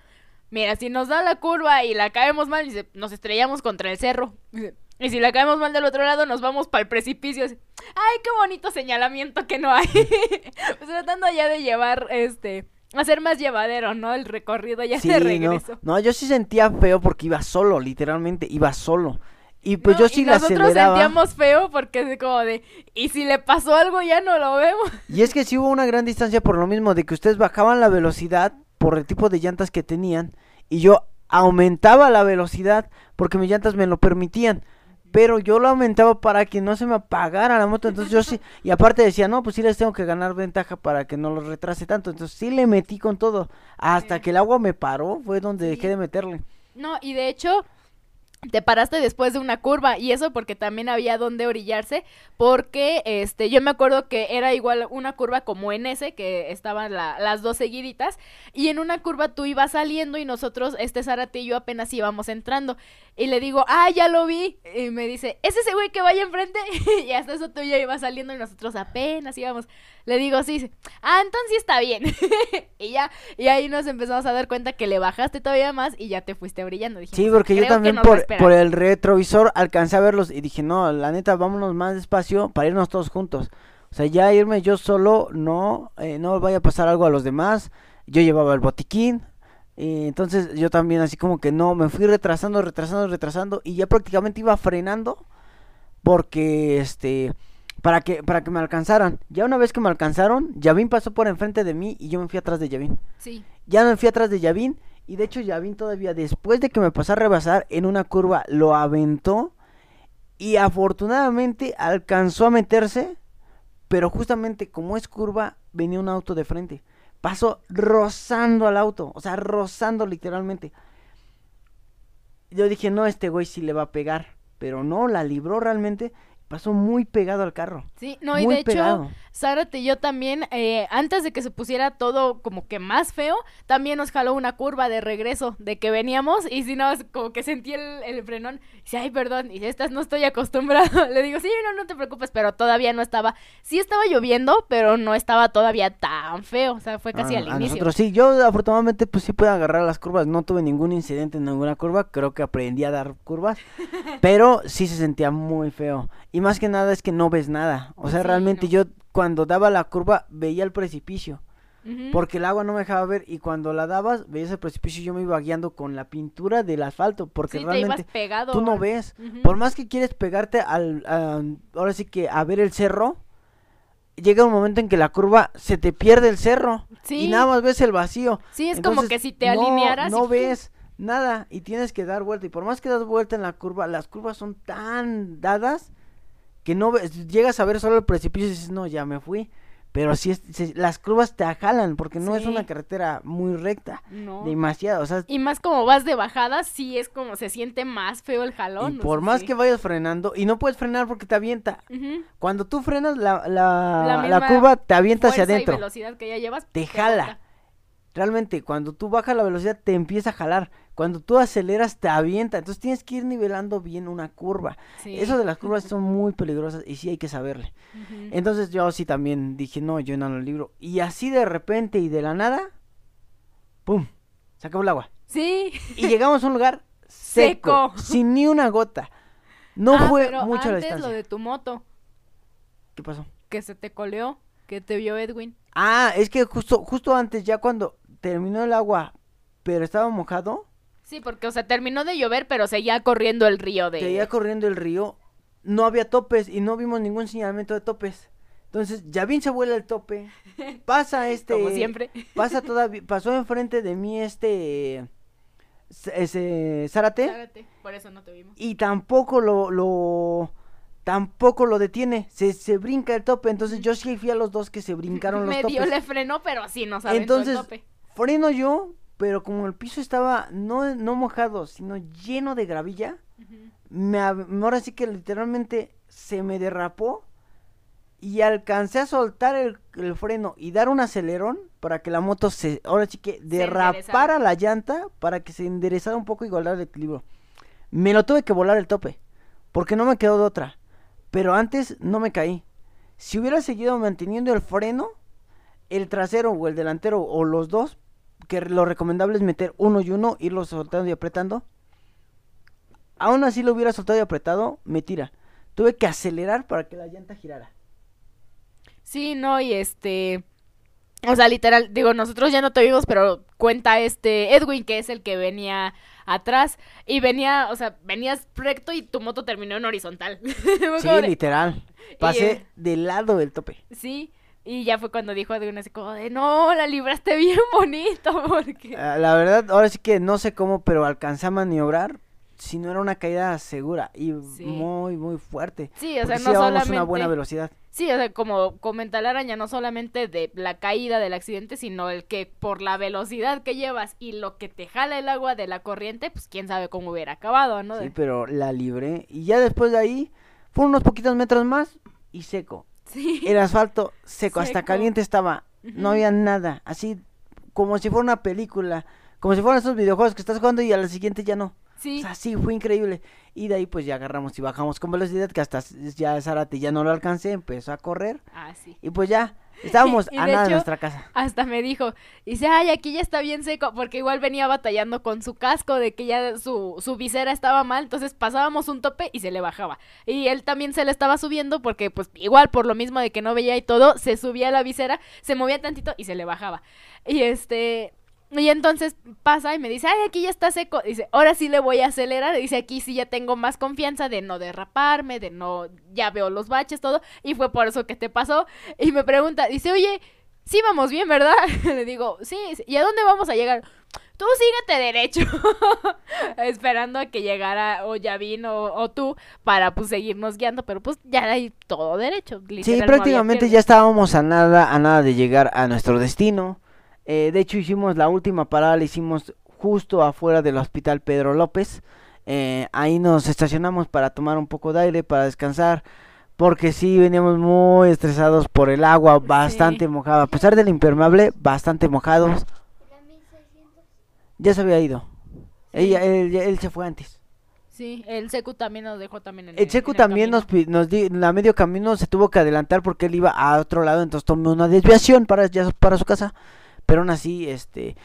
mira, si nos da la curva y la caemos mal, dice, nos estrellamos contra el cerro. Dice, y si la caemos mal del otro lado, nos vamos para el precipicio. Dice, Ay, qué bonito señalamiento que no hay. pues tratando ya de llevar, este, hacer más llevadero, ¿no? El recorrido ya Sí, de no, regreso. no, yo sí sentía feo porque iba solo, literalmente, iba solo. Y pues No, yo sí y la nosotros aceleraba. sentíamos feo porque es como de, y si le pasó algo ya no lo vemos. Y es que sí hubo una gran distancia por lo mismo de que ustedes bajaban la velocidad por el tipo de llantas que tenían y yo aumentaba la velocidad porque mis llantas me lo permitían. Pero yo lo aumentaba para que no se me apagara la moto. Entonces yo sí. (laughs) Y aparte decía, no, pues sí les tengo que ganar ventaja para que no los retrase tanto. Entonces sí le metí con todo. Hasta que el agua me paró. Fue donde dejé de meterle. No, y de hecho, te paraste después de una curva y eso porque también había donde orillarse porque este yo me acuerdo que era igual una curva como en ese que estaban la- las dos seguiditas y en una curva tú ibas saliendo y nosotros este Zárate y yo apenas íbamos entrando. Y le digo ah ya lo vi y me dice es ese güey que vaya enfrente (laughs) y hasta eso tú ya ibas saliendo y nosotros apenas íbamos le digo sí dice, ah entonces sí está bien (laughs) y ya y ahí nos empezamos a dar cuenta que le bajaste todavía más y ya te fuiste brillando Dijimos, Sí, porque yo "Creo que también por, esperar". por el retrovisor alcancé a verlos y dije, no, la neta, vámonos más despacio para irnos todos juntos. O sea, ya irme yo solo, no, eh, no vaya a pasar algo a los demás. Yo llevaba el botiquín. y entonces yo también así como que no, me fui retrasando, retrasando, retrasando y ya prácticamente iba frenando porque este para que para que me alcanzaran. Ya una vez que me alcanzaron, Yavin pasó por enfrente de mí y yo me fui atrás de Yavin. Sí. Ya me fui atrás de Yavin. Y de hecho, Yavin todavía después de que me pasó a rebasar en una curva, lo aventó. Y afortunadamente alcanzó a meterse. Pero justamente como es curva, venía un auto de frente. Pasó rozando al auto. O sea, rozando literalmente. Yo dije, no, este güey sí le va a pegar. Pero no, la libró realmente. Pasó muy pegado al carro. Sí, no, y muy de hecho, pegado. Zárate y yo también, eh, antes de que se pusiera todo como que más feo, también nos jaló una curva de regreso, de que veníamos y si no, como que sentí el, el frenón. Y dice, ay, perdón, y estas no estoy acostumbrado. (laughs) Le digo, sí, no, no te preocupes, pero todavía no estaba, sí estaba lloviendo, pero no estaba todavía tan feo, o sea, fue casi Ah, al a inicio. nosotros sí, yo afortunadamente pues sí puedo agarrar las curvas, no tuve ningún incidente en ninguna curva, creo que aprendí a dar curvas, (laughs) pero sí se sentía muy feo. Y más que nada es que no ves nada, o sea, Sí, realmente no. yo cuando daba la curva veía el precipicio, porque el agua no me dejaba ver y cuando la dabas veías el precipicio y yo me iba guiando con la pintura del asfalto, porque sí, realmente pegado. tú no ves. Por más que quieres pegarte al, a- ahora sí que a ver el cerro, llega un momento en que la curva se te pierde el cerro Sí. y nada más ves el vacío. Sí, es como que si te no- alinearas. No, y- ves nada y tienes que dar vuelta. Y por más que das vuelta en la curva, las curvas son tan dadas que no llegas a ver solo el precipicio y dices, no, ya me fui. Pero si las curvas te jalan porque no es Sí. una carretera muy recta. No. Demasiado, o sea, Y más como vas de bajada, sí es como se siente más feo el jalón. y por más sí. que vayas frenando, y no puedes frenar porque te avienta. Cuando tú frenas, la, la, La la misma curva te avienta hacia y adentro. velocidad que ya llevas. Te jala. Realmente, cuando tú bajas la velocidad, te empieza a jalar. Cuando tú aceleras, te avienta. Entonces tienes que ir nivelando bien una curva. Sí. Eso de las curvas (laughs) son muy peligrosas y sí hay que saberle. Entonces yo sí también dije, no, yo no lo libro. Y así de repente y de la nada, ¡pum! Se acabó el agua. Sí. Y llegamos a un lugar (laughs) seco, Seco. sin ni una gota. No Ah, fue pero mucho la antes distancia. lo de tu moto, ¿Qué pasó? que se te coleó, que te vio Edwin. Ah, es que justo, justo antes, ya cuando terminó el agua, pero estaba mojado, Sí, porque, o sea, terminó de llover, pero seguía corriendo el río de... seguía corriendo el río, no había topes y no vimos ningún señalamiento de topes. Entonces, ya bien se vuela el tope, (laughs) pasa este... Como siempre. (laughs) Pasa todavía, pasó enfrente de mí este... Ese Zárate Zárate, Por eso no te vimos. y tampoco lo, lo tampoco lo detiene, se, se brinca el tope, entonces yo sí fui a los dos que se brincaron (laughs) los Medio topes. le frenó, pero sí nos aventó Entonces, el tope. freno yo, pero como el piso estaba no, no mojado, sino lleno de gravilla, me, ahora sí que literalmente se me derrapó y alcancé a soltar el, el freno y dar un acelerón para que la moto se, ahora sí que derrapara la llanta para que se enderezara un poco y guardara el equilibrio. Me lo tuve que volar el tope, porque no me quedó de otra. Pero antes no me caí. Si hubiera seguido manteniendo el freno, el trasero o el delantero o los dos, que lo recomendable es meter uno y uno, irlo soltando y apretando. Aún así lo hubiera soltado y apretado, me tira. Tuve que acelerar para que la llanta girara. Sí, no, y este... O sea, literal, digo, nosotros ya no te vimos, pero cuenta este Edwin, que es el que venía atrás, y venía, o sea, venías recto y tu moto terminó en horizontal. (laughs) Sí, de- literal. (laughs) Pasé eh, del lado del tope. Sí, y ya fue cuando dijo Edwin así como de, no, la libraste bien (laughs) bonito, porque... Ah, la verdad, ahora sí que no sé cómo, pero alcancé a maniobrar. Si no era una caída segura y Sí. muy, muy fuerte. Sí, o sea, no llevábamos solamente... una buena velocidad. Sí, o sea, como comenta la araña, no solamente de la caída del accidente, sino el que por la velocidad que llevas y lo que te jala el agua de la corriente, pues quién sabe cómo hubiera acabado, ¿no? Sí, pero la libré. Y ya después de ahí, fueron unos poquitos metros más y seco. Sí. El asfalto seco, hasta caliente estaba. No había nada. Así como si fuera una película. Como si fueran esos videojuegos que estás jugando y a la siguiente ya no. Sí. O sea, sí, fue increíble. Y de ahí pues ya agarramos y bajamos con velocidad que hasta ya Zárate ya no lo alcancé, empezó a correr. Ah, sí. Y pues ya, estábamos (laughs) Y a de nada de nuestra casa. Hasta me dijo, dice, ay, aquí ya está bien seco, porque igual venía batallando con su casco, de que ya su, su visera estaba mal, entonces pasábamos un tope y se le bajaba. Y él también se le estaba subiendo, porque pues igual por lo mismo de que no veía y todo, se subía la visera, se movía tantito y se le bajaba. Y este... Y entonces pasa y me dice, ay, aquí ya está seco. Dice, ahora sí le voy a acelerar. Dice, aquí sí ya tengo más confianza de no derraparme, de no, ya veo los baches, todo. Y fue por eso que te pasó. Y me pregunta, dice, oye, sí vamos bien, ¿verdad? (laughs) Le digo, sí, sí. ¿y a dónde vamos a llegar? Tú síguete derecho, (laughs) esperando a que llegara o Yavin o, o tú para pues seguirnos guiando, pero pues ya hay todo derecho. Sí, literal, prácticamente ya estábamos a nada, a nada de llegar a nuestro destino. Eh, de hecho, hicimos la última parada, la hicimos justo afuera del hospital Pedro López. Eh, ahí nos estacionamos para tomar un poco de aire, para descansar, Porque sí, veníamos muy estresados por el agua, bastante mojado. A pesar del impermeable, bastante mojados. Ya se había ido. Ella, él, él se fue antes. Sí, el Secu también nos dejó también en El en también nos, camino. nos di, a medio camino se tuvo que adelantar porque él iba a otro lado, entonces tomó una desviación para, ya, para su casa. Pero aún así, este,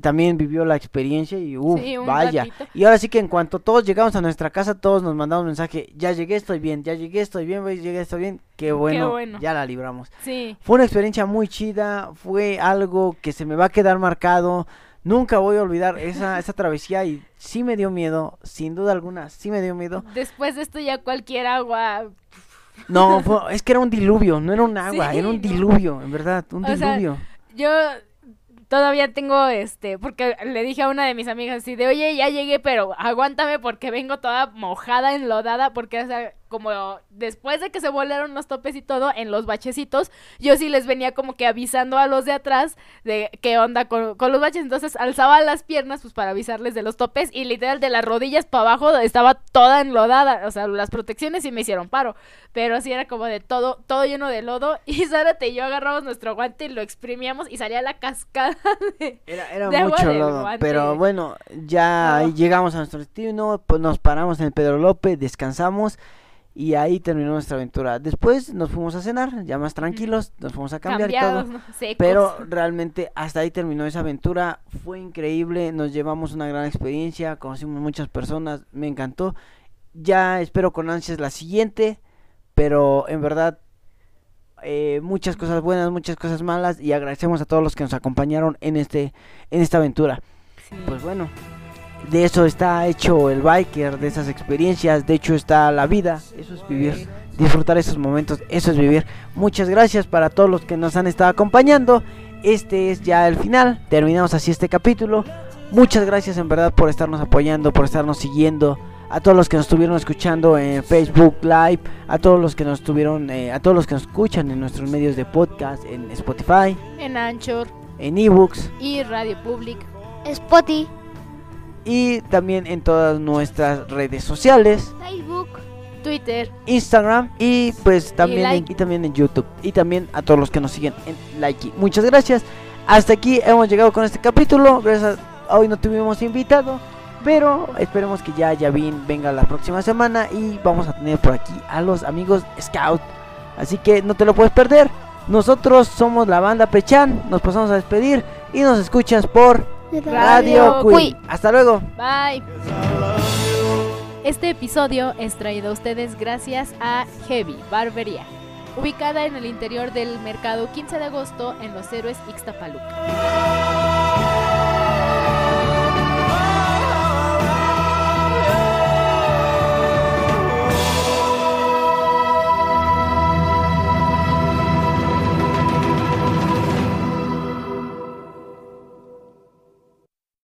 también vivió la experiencia y uff, Sí, vaya. ratito. Y ahora sí que en cuanto todos llegamos a nuestra casa, todos nos mandamos mensaje, ya llegué, estoy bien, ya llegué, estoy bien, güey, llegué, estoy bien. Qué bueno, bueno. ya la libramos. Sí, Fue una experiencia muy chida, fue algo que se me va a quedar marcado. Nunca voy a olvidar esa, (laughs) esa travesía y sí me dio miedo, sin duda alguna, sí me dio miedo. después de esto ya cualquier agua (laughs) No, fue- es que era un diluvio, no era un agua, Sí, era un diluvio, en verdad, un O sea, diluvio. Yo todavía tengo este, porque le dije a una de mis amigas así de, oye, ya llegué, pero aguántame porque vengo toda mojada, enlodada, porque o como después de que se volaron los topes y todo, en los bachecitos, yo sí les venía como que avisando a los de atrás de qué onda con, con los baches, entonces alzaba las piernas pues para avisarles de los topes y literal de las rodillas para abajo estaba toda enlodada, o sea, las protecciones sí me hicieron paro, pero así era como de todo, todo lleno de lodo. (laughs) Y Zárate y yo agarramos nuestro guante y lo exprimíamos y salía la cascada de... Era, era de mucho lodo, pero bueno, ya No. llegamos a nuestro destino, pues nos paramos en el Pedro López, descansamos y ahí terminó nuestra aventura. Después nos fuimos a cenar, ya más tranquilos, nos fuimos a cambiar y cambiados, todo. ¿no? secos. Pero realmente hasta ahí terminó esa aventura, fue increíble, nos llevamos una gran experiencia, conocimos muchas personas, me encantó. Ya espero con ansias la siguiente, pero en verdad eh, muchas cosas buenas, muchas cosas malas y agradecemos a todos los que nos acompañaron en este en esta aventura. Sí. Pues bueno, de eso está hecho el biker, de esas experiencias, de hecho está la vida, eso es vivir, disfrutar esos momentos, eso es vivir. Muchas gracias para todos los que nos han estado acompañando. Este es ya el final, terminamos así este capítulo. Muchas gracias en verdad por estarnos apoyando, por estarnos siguiendo. A todos los que nos estuvieron escuchando en Facebook Live, a todos los que nos estuvieron, eh, a todos los que nos escuchan en nuestros medios de podcast, en Spotify, en Anchor en ebooks y Radio Public. Spotty, y también en todas nuestras redes sociales, Facebook, Twitter. Instagram y pues también en, like. y también en YouTube y también a todos los que nos siguen en Likey. Muchas gracias. Hasta aquí hemos llegado con este capítulo. Gracias. a- hoy no tuvimos invitado, pero esperemos que ya Yavin venga la próxima semana y vamos a tener por aquí a los amigos Scout. Así que no te lo puedes perder. Nosotros somos la banda Pechan. Nos pasamos a despedir y nos escuchas por Radio Radio Queen. Hasta luego. Bye. Este episodio es traído a ustedes gracias a Heavy Barbería, ubicada en el interior del mercado 15 de agosto en Los Héroes Ixtapaluca.